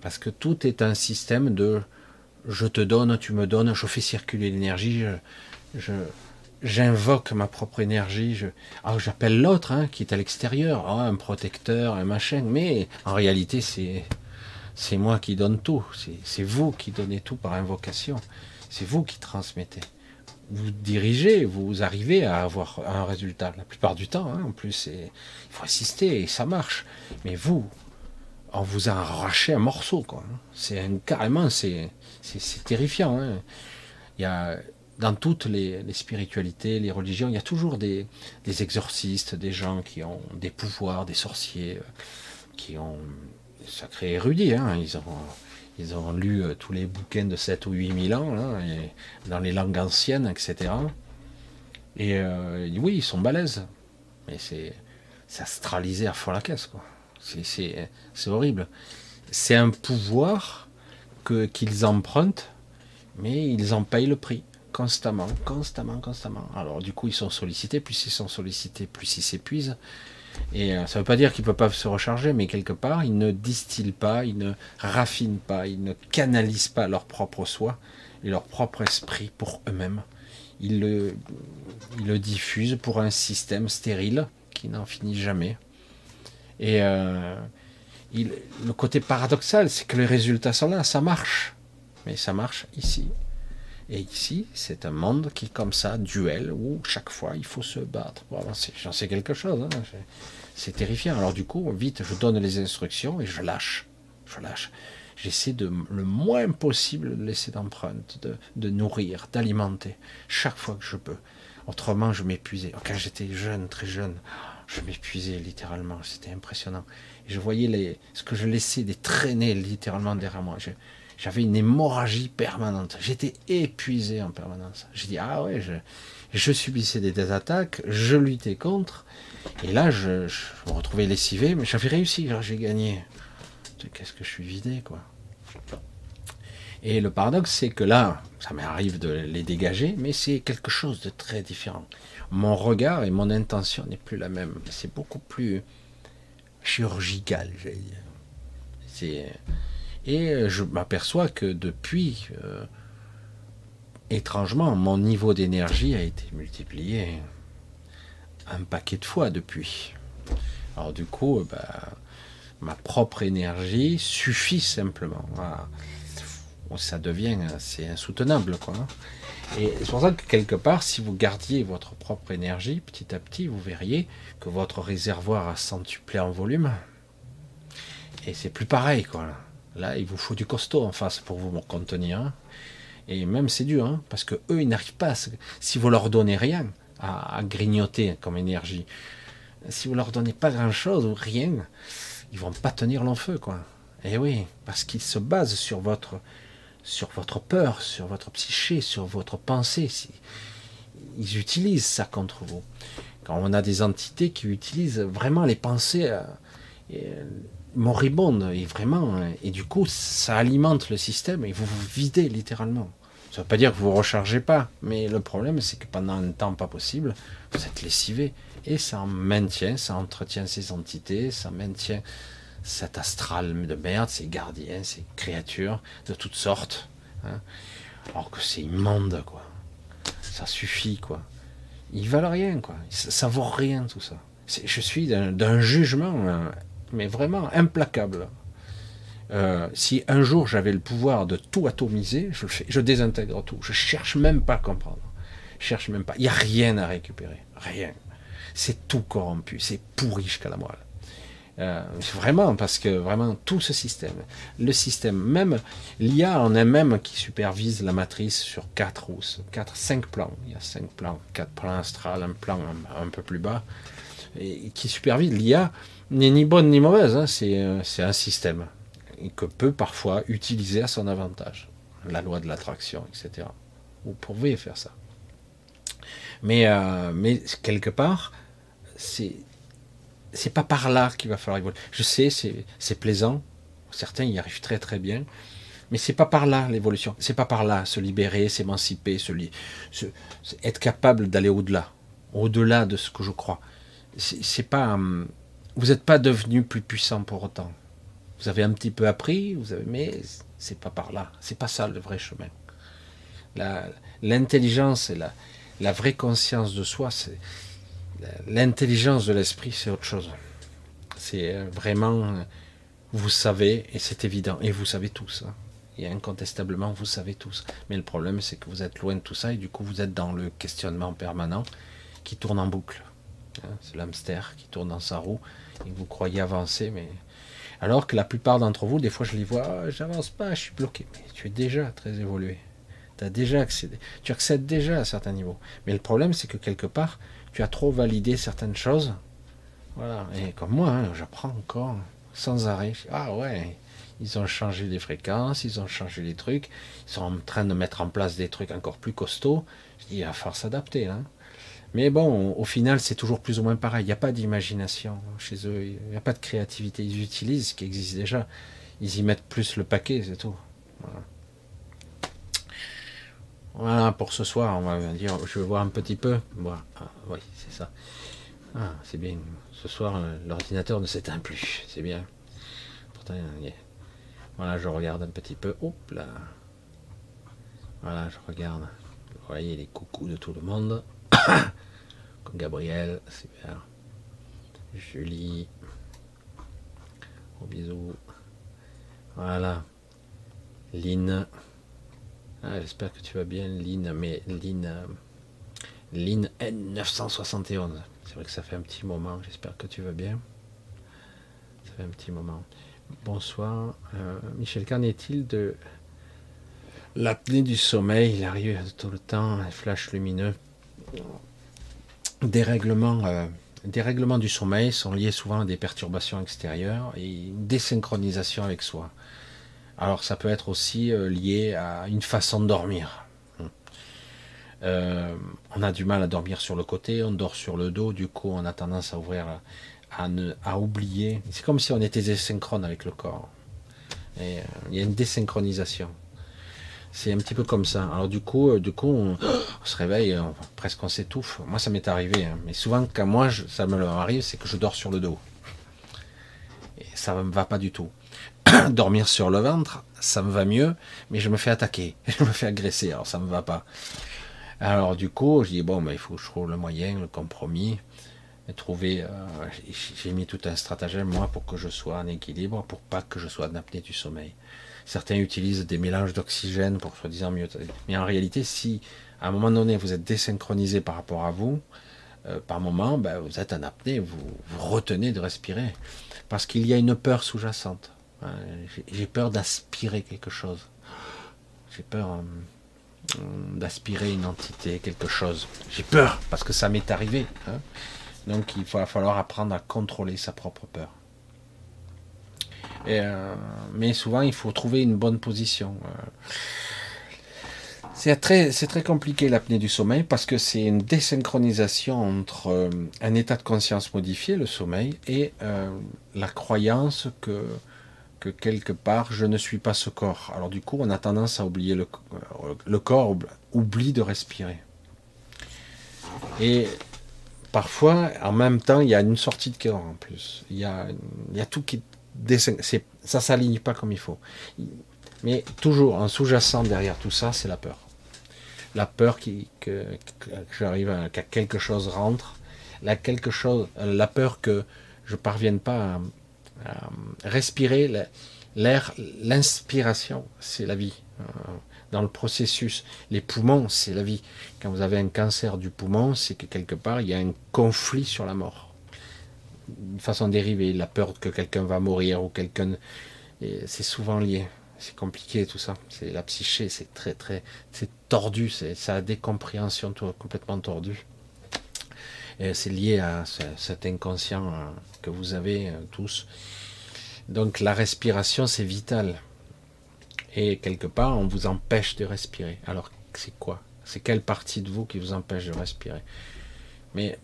Speaker 1: Parce que tout est un système de je te donne, tu me donnes, je fais circuler l'énergie, je, j'invoque ma propre énergie, je, ah, j'appelle l'autre hein, qui est à l'extérieur, ah, un protecteur, un machin, mais en réalité c'est, c'est moi qui donne tout, c'est, vous qui donnez tout par invocation, c'est vous qui transmettez vous dirigez, vous arrivez à avoir un résultat. La plupart du temps, hein, en plus, il faut assister et ça marche. Mais vous, on vous a arraché un morceau, quoi. C'est carrément, c'est terrifiant. Hein. Il y a dans toutes les, spiritualités, les religions, il y a toujours des, exorcistes, des gens qui ont des pouvoirs, des sorciers, euh, qui ont sacré érudits. Hein. Ils ont ils ont lu euh, tous les bouquins de 7 ou 8 000 ans, dans les langues anciennes, etc. Et euh, oui, ils sont balèzes. Mais c'est astralisé à fond la caisse, quoi. C'est horrible. C'est un pouvoir qu'ils empruntent, mais ils en payent le prix constamment, constamment, constamment. Alors du coup, ils sont sollicités, plus ils sont sollicités, plus ils s'épuisent. Et euh, ça ne veut pas dire qu'ils ne peuvent pas se recharger, mais quelque part, ils ne distillent pas, ils ne raffinent pas, ils ne canalisent pas leur propre soi et leur propre esprit pour eux-mêmes. Ils le, diffusent pour un système stérile qui n'en finit jamais. Et euh, le côté paradoxal, c'est que les résultats sont là, ça marche. Mais ça marche ici. Et ici, c'est un monde qui comme ça, duel, où chaque fois il faut se battre avancer. J'en sais quelque chose. Hein. C'est terrifiant. Alors du coup, vite, je donne les instructions et je lâche. Je lâche. J'essaie de le moins possible de laisser d'empreinte, de, nourrir, d'alimenter, chaque fois que je peux. Autrement, je m'épuisais. Quand j'étais jeune, très jeune, je m'épuisais littéralement. C'était impressionnant. Et je voyais les, ce que je laissais des traîner littéralement derrière moi. J'avais une hémorragie permanente. J'étais épuisé en permanence. J'ai dit, ah ouais, je, je subissais des, attaques, je luttais contre. Et là, je, me retrouvais lessivé, mais j'avais réussi, j'ai gagné. Qu'est-ce que je suis vidé, quoi. Et le paradoxe, c'est que là, ça m'arrive de les dégager, mais c'est quelque chose de très différent. Mon regard et mon intention n'est plus la même. C'est beaucoup plus chirurgical, j'allais dire. C'est et euh, je m'aperçois que depuis, euh, étrangement, mon niveau d'énergie a été multiplié un paquet de fois depuis. Alors du coup, bah, ma propre énergie suffit simplement. Ça devient assez insoutenable. Quoi. Et c'est pour ça que quelque part, si vous gardiez votre propre énergie, petit à petit, vous verriez que votre réservoir a centuplé en volume Et c'est plus pareil, quoi. Là, il vous faut du costaud en face pour vous contenir. Hein. Et même c'est dur, hein, parce que eux, ils n'arrivent pas. Si vous leur donnez rien à, grignoter comme énergie, si vous leur donnez pas grand-chose ou rien, ils vont pas tenir l'enfeu, quoi. Et oui, parce qu'ils se basent sur votre, sur votre peur, sur votre psyché, sur votre pensée. Ils utilisent ça contre vous. Quand on a des entités qui utilisent vraiment les pensées euh, moribondes, et vraiment, euh, et du coup, ça alimente le système et vous vous videz littéralement. Ça veut pas dire que vous ne rechargez pas, mais le problème, c'est que pendant un temps pas possible, vous êtes lessivé. Et ça maintient, ça entretient ces entités, ça maintient cet astral de merde, ces gardiens, ces créatures de toutes sortes. Hein. Alors que c'est immonde, quoi. Ça suffit, quoi. Ils valent rien, quoi. Ça, vaut rien, tout ça. Je suis d'un jugement, hein, mais vraiment implacable. Euh, si un jour j'avais le pouvoir de tout atomiser, je le fais, je désintègre tout. Je cherche même pas à comprendre. Je cherche même pas. Il n'y a rien à récupérer. Rien. C'est tout corrompu. C'est pourri jusqu'à la moelle. Euh, vraiment, parce que vraiment tout ce système, le système, même l'IA en elle-même qui supervise la matrice sur quatre ou quatre, cinq plans. Il y a cinq plans, quatre plans astrales, un plan un, peu plus bas, et qui supervise l'IA ni bonne ni mauvaise. Hein, euh, c'est un système que peut parfois utiliser à son avantage. La loi de l'attraction, etc. Vous pouvez faire ça. Mais, euh, mais quelque part, c'est c'est pas par là qu'il va falloir évoluer. Je sais, c'est plaisant. Certains y arrivent très très bien. Mais c'est pas par là l'évolution. C'est pas par là se libérer, s'émanciper, se, se, être capable d'aller au-delà, au-delà de ce que je crois. C'est pas, hum, vous n'êtes pas devenu plus puissant pour autant. Vous avez un petit peu appris, vous avez, mais c'est pas par là. C'est pas ça le vrai chemin. L'intelligence et la, la vraie conscience de soi, c'est L'intelligence de l'esprit, c'est autre chose. C'est euh, vraiment, euh, vous savez, et c'est évident, et vous savez tous. Hein. Et incontestablement, vous savez tous. Mais le problème, c'est que vous êtes loin de tout ça, et du coup, vous êtes dans le questionnement permanent qui tourne en boucle. Hein. C'est l'hamster qui tourne dans sa roue, vous croyez avancer, mais. Alors que la plupart d'entre vous, des fois, je les vois, ah, j'avance pas, je suis bloqué. Mais tu es déjà très évolué. Tu déjà accédé. Tu accèdes déjà à certains niveaux. Mais le problème, c'est que quelque part, tu as trop validé certaines choses. Voilà. Et comme moi, hein, j'apprends encore sans arrêt. Ah ouais, ils ont changé les fréquences, ils ont changé les trucs, ils sont en train de mettre en place des trucs encore plus costauds. Je dis, il va falloir s'adapter. Hein. Mais bon, au final, c'est toujours plus ou moins pareil. Il n'y a pas d'imagination chez eux, il n'y a pas de créativité. Ils utilisent ce qui existe déjà. Ils y mettent plus le paquet, c'est tout. Voilà. Pour ce soir, on va dire, je vais voir un petit peu. Voilà. Ah, oui, c'est ça. Ah, c'est bien. Ce soir, l'ordinateur ne s'éteint plus. C'est bien. Pourtant, voilà, je regarde un petit peu. Là. Voilà, je regarde. Vous voyez les coucous de tout le monde. Comme Gabriel, super. Julie. Gros bisous. Voilà. Lynn. Ah, j'espère que tu vas bien, Lynn, mais Lynn, euh, Lynn N971. C'est vrai que ça fait un petit moment, j'espère que tu vas bien. Ça fait un petit moment. Bonsoir. Euh, Michel, qu'en est-il de l'apnée du sommeil? Il arrive tout le temps, un flash lumineux. Des règlements, euh, du sommeil sont liés souvent à des perturbations extérieures et une désynchronisation avec soi. Alors ça peut être aussi euh, lié à une façon de dormir. Euh, on a du mal à dormir sur le côté, on dort sur le dos, du coup on a tendance à ouvrir, à, oublier. C'est comme si on était désynchrone avec le corps. Euh, il y a une désynchronisation. C'est un petit peu comme ça. Alors du coup, du coup, on, se réveille, presque on s'étouffe. Moi, ça m'est arrivé, hein. mais souvent quand moi ça me arrive, c'est que je dors sur le dos. Et ça ne me va pas du tout. dormir sur le ventre, ça me va mieux, mais je me fais attaquer, je me fais agresser, alors ça me va pas. Alors du coup, je dis bon, ben, il faut que je trouve le moyen, le compromis, trouver. Euh, j'ai mis tout un stratagème moi pour que je sois en équilibre, pour pas que je sois en du sommeil. Certains utilisent des mélanges d'oxygène pour soi-disant mieux. Mais en réalité, si à un moment donné vous êtes désynchronisé par rapport à vous, euh, par moment, ben, vous êtes en apnée, vous, vous retenez de respirer. Parce qu'il y a une peur sous-jacente. Hein, j'ai peur d'aspirer quelque chose. J'ai peur euh, d'aspirer une entité, quelque chose. J'ai peur parce que ça m'est arrivé. Hein. Donc il va falloir apprendre à contrôler sa propre peur. Euh, mais souvent, il faut trouver une bonne position. C'est très, c'est très compliqué l'apnée du sommeil parce que c'est une désynchronisation entre euh, un état de conscience modifié, le sommeil, et euh, la croyance que, que quelque part je ne suis pas ce corps. Alors du coup, on a tendance à oublier le, euh, le corps oublie de respirer. Et parfois, en même temps, il y a une sortie de cœur en plus. Il y a, il y a tout qui ça s'aligne pas comme il faut. Mais toujours en sous-jacent derrière tout ça, c'est la peur la peur que, j'arrive à, que quelque chose rentre, la, peur que je parvienne pas à, respirer l'air, l'inspiration, c'est la vie. Euh, dans le processus, les poumons, c'est la vie. Quand vous avez un cancer du poumon, c'est que quelque part, il y a un conflit sur la mort. De façon dérivée, la peur que quelqu'un va mourir ou quelqu'un... C'est souvent lié c'est compliqué tout ça. C'est la psyché, c'est très très, c'est tordu, c'est ça a des compréhensions complètement tordues. C'est lié à cet inconscient euh, que vous avez euh, tous. Donc la respiration, c'est vital. Et quelque part, on vous empêche de respirer. Alors c'est quoi? C'est quelle partie de vous qui vous empêche de respirer? Mais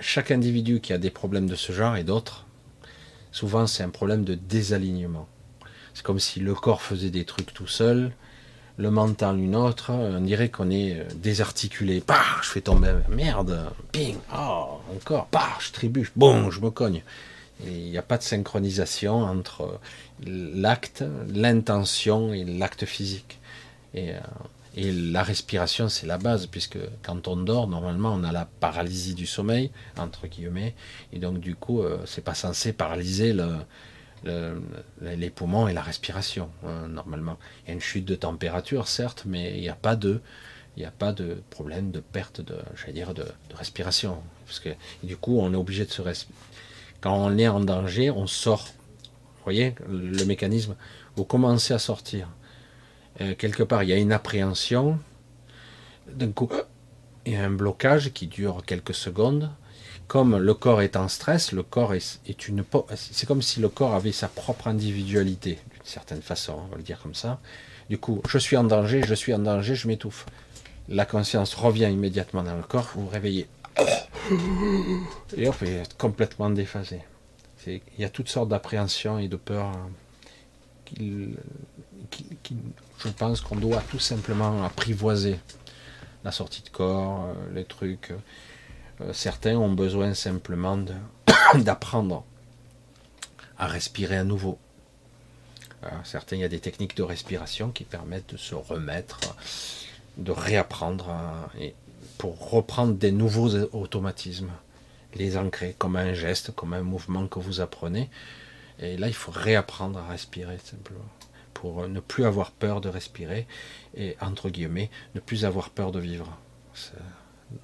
Speaker 1: chaque individu qui a des problèmes de ce genre et d'autres, souvent c'est un problème de désalignement. C'est comme si le corps faisait des trucs tout seul, le mental une autre. On dirait qu'on est euh, désarticulé. Bah, je fais tomber, merde, ping, oh, encore, bah, je trébuche, bon, je me cogne. Il n'y a pas de synchronisation entre l'acte, l'intention et l'acte physique. Euh, et, la respiration, c'est la base, puisque quand on dort, normalement, on a la paralysie du sommeil, entre guillemets, et donc du coup, euh, c'est pas censé paralyser le, les poumons et la respiration, hein, normalement. Il y a une chute de température, certes, mais il n'y a pas de, il n'y a pas de problème de perte de, dire, de, respiration. Parce que du coup, on est obligé de se respirer. Quand on est en danger, on sort. Vous voyez le mécanisme Vous commencez à sortir. Euh, quelque part, il y a une appréhension. D'un coup, il y a un blocage qui dure quelques secondes comme le corps est en stress, le corps est, une. C'est comme si le corps avait sa propre individualité, d'une certaine façon, on va le dire comme ça. Du coup, je suis en danger, je suis en danger, je m'étouffe. La conscience revient immédiatement dans le corps, vous vous réveillez. Et hop, est complètement déphasé. Il y a toutes sortes d'appréhensions et de peurs hein, qui, je pense qu'on doit tout simplement apprivoiser. La sortie de corps, euh, les trucs. Euh, certains ont besoin simplement d'apprendre à respirer à nouveau. Euh, certains, il y a des techniques de respiration qui permettent de se remettre, de réapprendre et pour reprendre des nouveaux automatismes, les ancrer comme un geste, comme un mouvement que vous apprenez. Et là, il faut réapprendre à respirer simplement pour ne plus avoir peur de respirer et entre guillemets ne plus avoir peur de vivre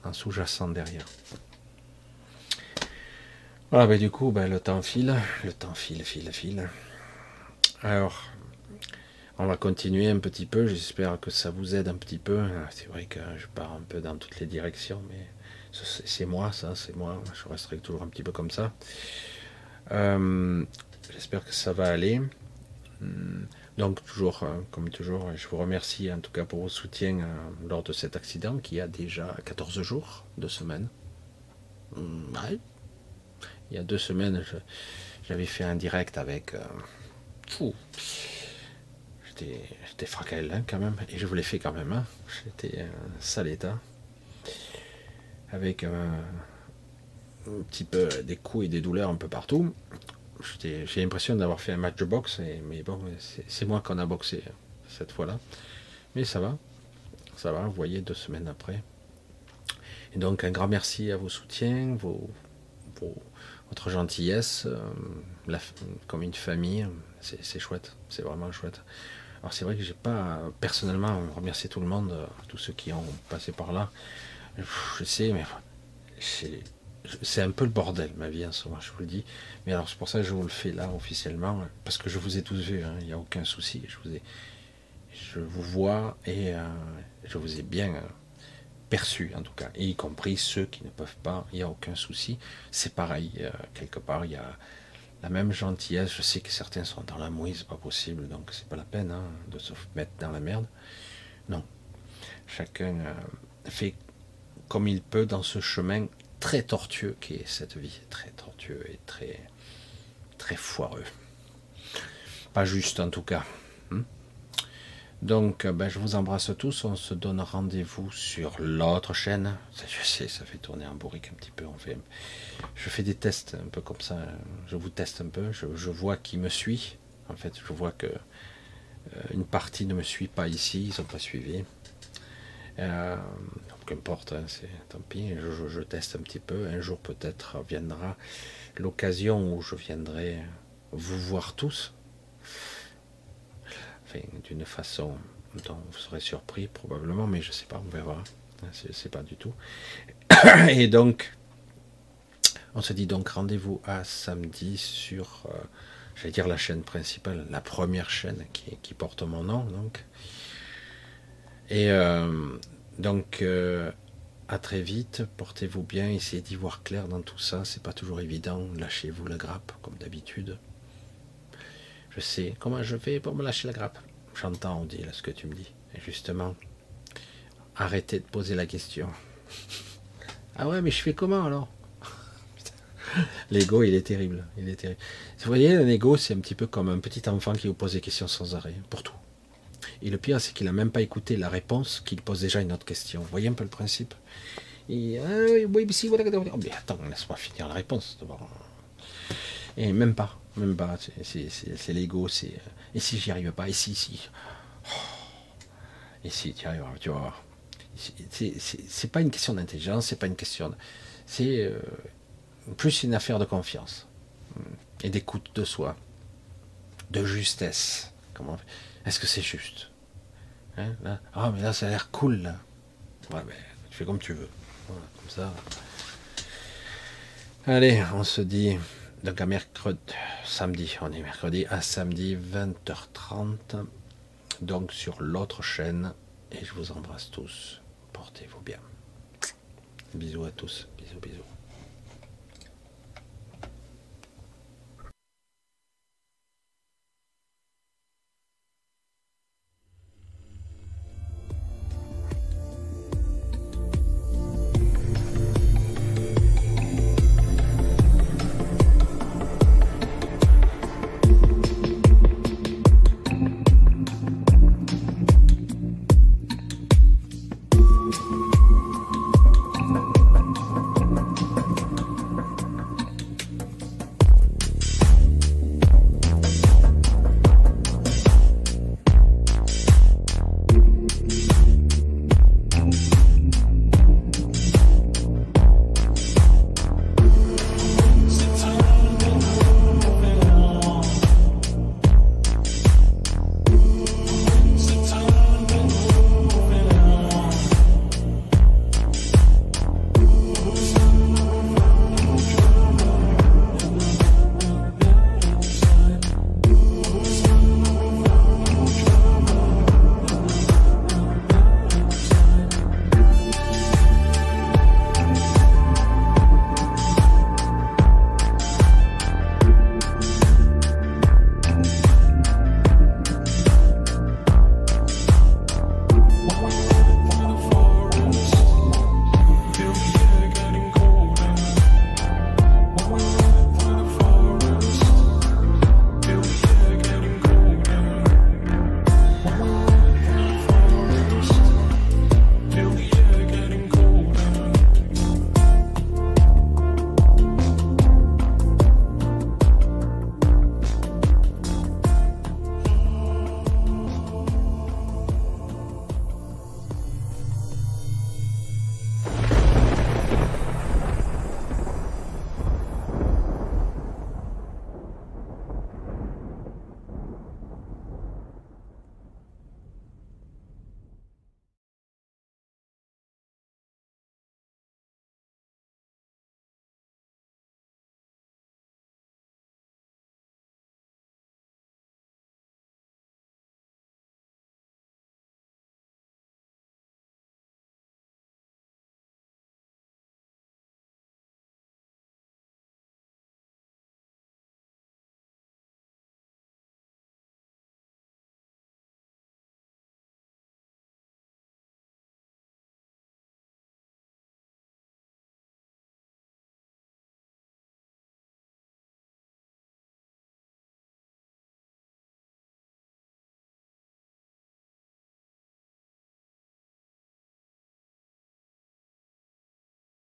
Speaker 1: en sous-jacent derrière. Voilà, ben du coup, ben, le temps file, le temps file, file, file. Alors, on va continuer un petit peu, j'espère que ça vous aide un petit peu. C'est vrai que je pars un peu dans toutes les directions, mais c'est moi, ça, c'est moi, je resterai toujours un petit peu comme ça. Euh, j'espère que ça va aller. Donc toujours, euh, comme toujours, je vous remercie en tout cas pour vos soutiens euh, lors de cet accident qui a déjà 14 jours, deux semaines. Hmm, Il y a deux semaines, j'avais fait un direct avec... Euh, j'étais fracassé hein, quand même, et je vous l'ai fait quand même. Hein. J'étais un sale état. Avec un petit peu des coups et des douleurs un peu partout j'ai l'impression d'avoir fait un match de boxe, mais bon, c'est moi qu'on a boxé cette fois-là. Mais ça va, ça va, vous voyez, deux semaines après. Et donc un grand merci à vos soutiens, vos, votre gentillesse, euh, comme une famille, c'est chouette, c'est vraiment chouette. Alors c'est vrai que j'ai pas personnellement remercié tout le monde, tous ceux qui ont passé par là. Je sais, mais c'est un peu le bordel ma vie en ce moment, je vous le dis. Mais alors c'est pour ça que je vous le fais là officiellement, parce que je vous ai tous vus, hein, il n'y a aucun souci. Je vous, ai, je vous vois et euh, je vous ai bien euh, perçu en tout cas, y compris ceux qui ne peuvent pas, il n'y a aucun souci. C'est pareil, euh, quelque part, il y a la même gentillesse. Je sais que certains sont dans la mouise, pas possible, donc c'est pas la peine hein, de se mettre dans la merde. Non, chacun fait comme il peut dans ce chemin très tortueux qui est cette vie, très tortueux et très, très foireux. Pas juste en tout cas. Hmm. Donc, ben, je vous embrasse tous. On se donne rendez-vous sur l'autre chaîne. Je sais, ça fait tourner en bourrique un petit peu. Je fais des tests un peu comme ça. Je vous teste un peu. Je, vois qui me suit. En fait, je vois que euh, une partie ne me suit pas ici. Ils n'ont pas suivi. Euh, qu'importe, hein, c'est tant pis, je, teste un petit peu. Un jour peut-être viendra l'occasion où je viendrai vous voir tous. D'une façon dont vous serez surpris probablement, mais je sais pas, on verra. C'est pas du tout. Et donc, on se dit donc rendez-vous à samedi sur, euh, j'allais dire la chaîne principale, la première chaîne qui, qui porte mon nom, donc. Et euh, donc, euh, à très vite, portez-vous bien, essayez d'y voir clair dans tout ça, c'est pas toujours évident, lâchez-vous la grappe, comme d'habitude. Je sais comment je fais pour me lâcher la grappe. J'entends, on dit là ce que tu me dis. Et justement, arrêtez de poser la question. ah ouais, mais je fais comment alors? L'ego, il est terrible. Il est terrible. Vous voyez, un ego, c'est un petit peu comme un petit enfant qui vous pose des questions sans arrêt, pour tout. Et le pire, c'est qu'il n'a même pas écouté la réponse, qu'il pose déjà une autre question. Vous voyez un peu le principe? Et, ah oui, mais si, voilà. Mais attends, laisse-moi finir la réponse Et même pas, même pas. C'est l'ego. Euh, et si j'y arrive pas Et si, si. Oh. Et si tu arriveras, tu vas voir. C'est pas une question d'intelligence, c'est pas une question. C'est euh, plus une affaire de confiance et d'écoute de soi, de justesse. Comment est-ce que c'est juste? Hein, Ah, mais là, ça a l'air cool. Ouais, mais tu fais comme tu veux. Voilà, comme ça. Allez, on se dit donc à mercredi, samedi, on est mercredi, à samedi 20h30, donc sur l'autre chaîne, et je vous embrasse tous. Portez-vous bien. Bisous à tous, bisous, bisous.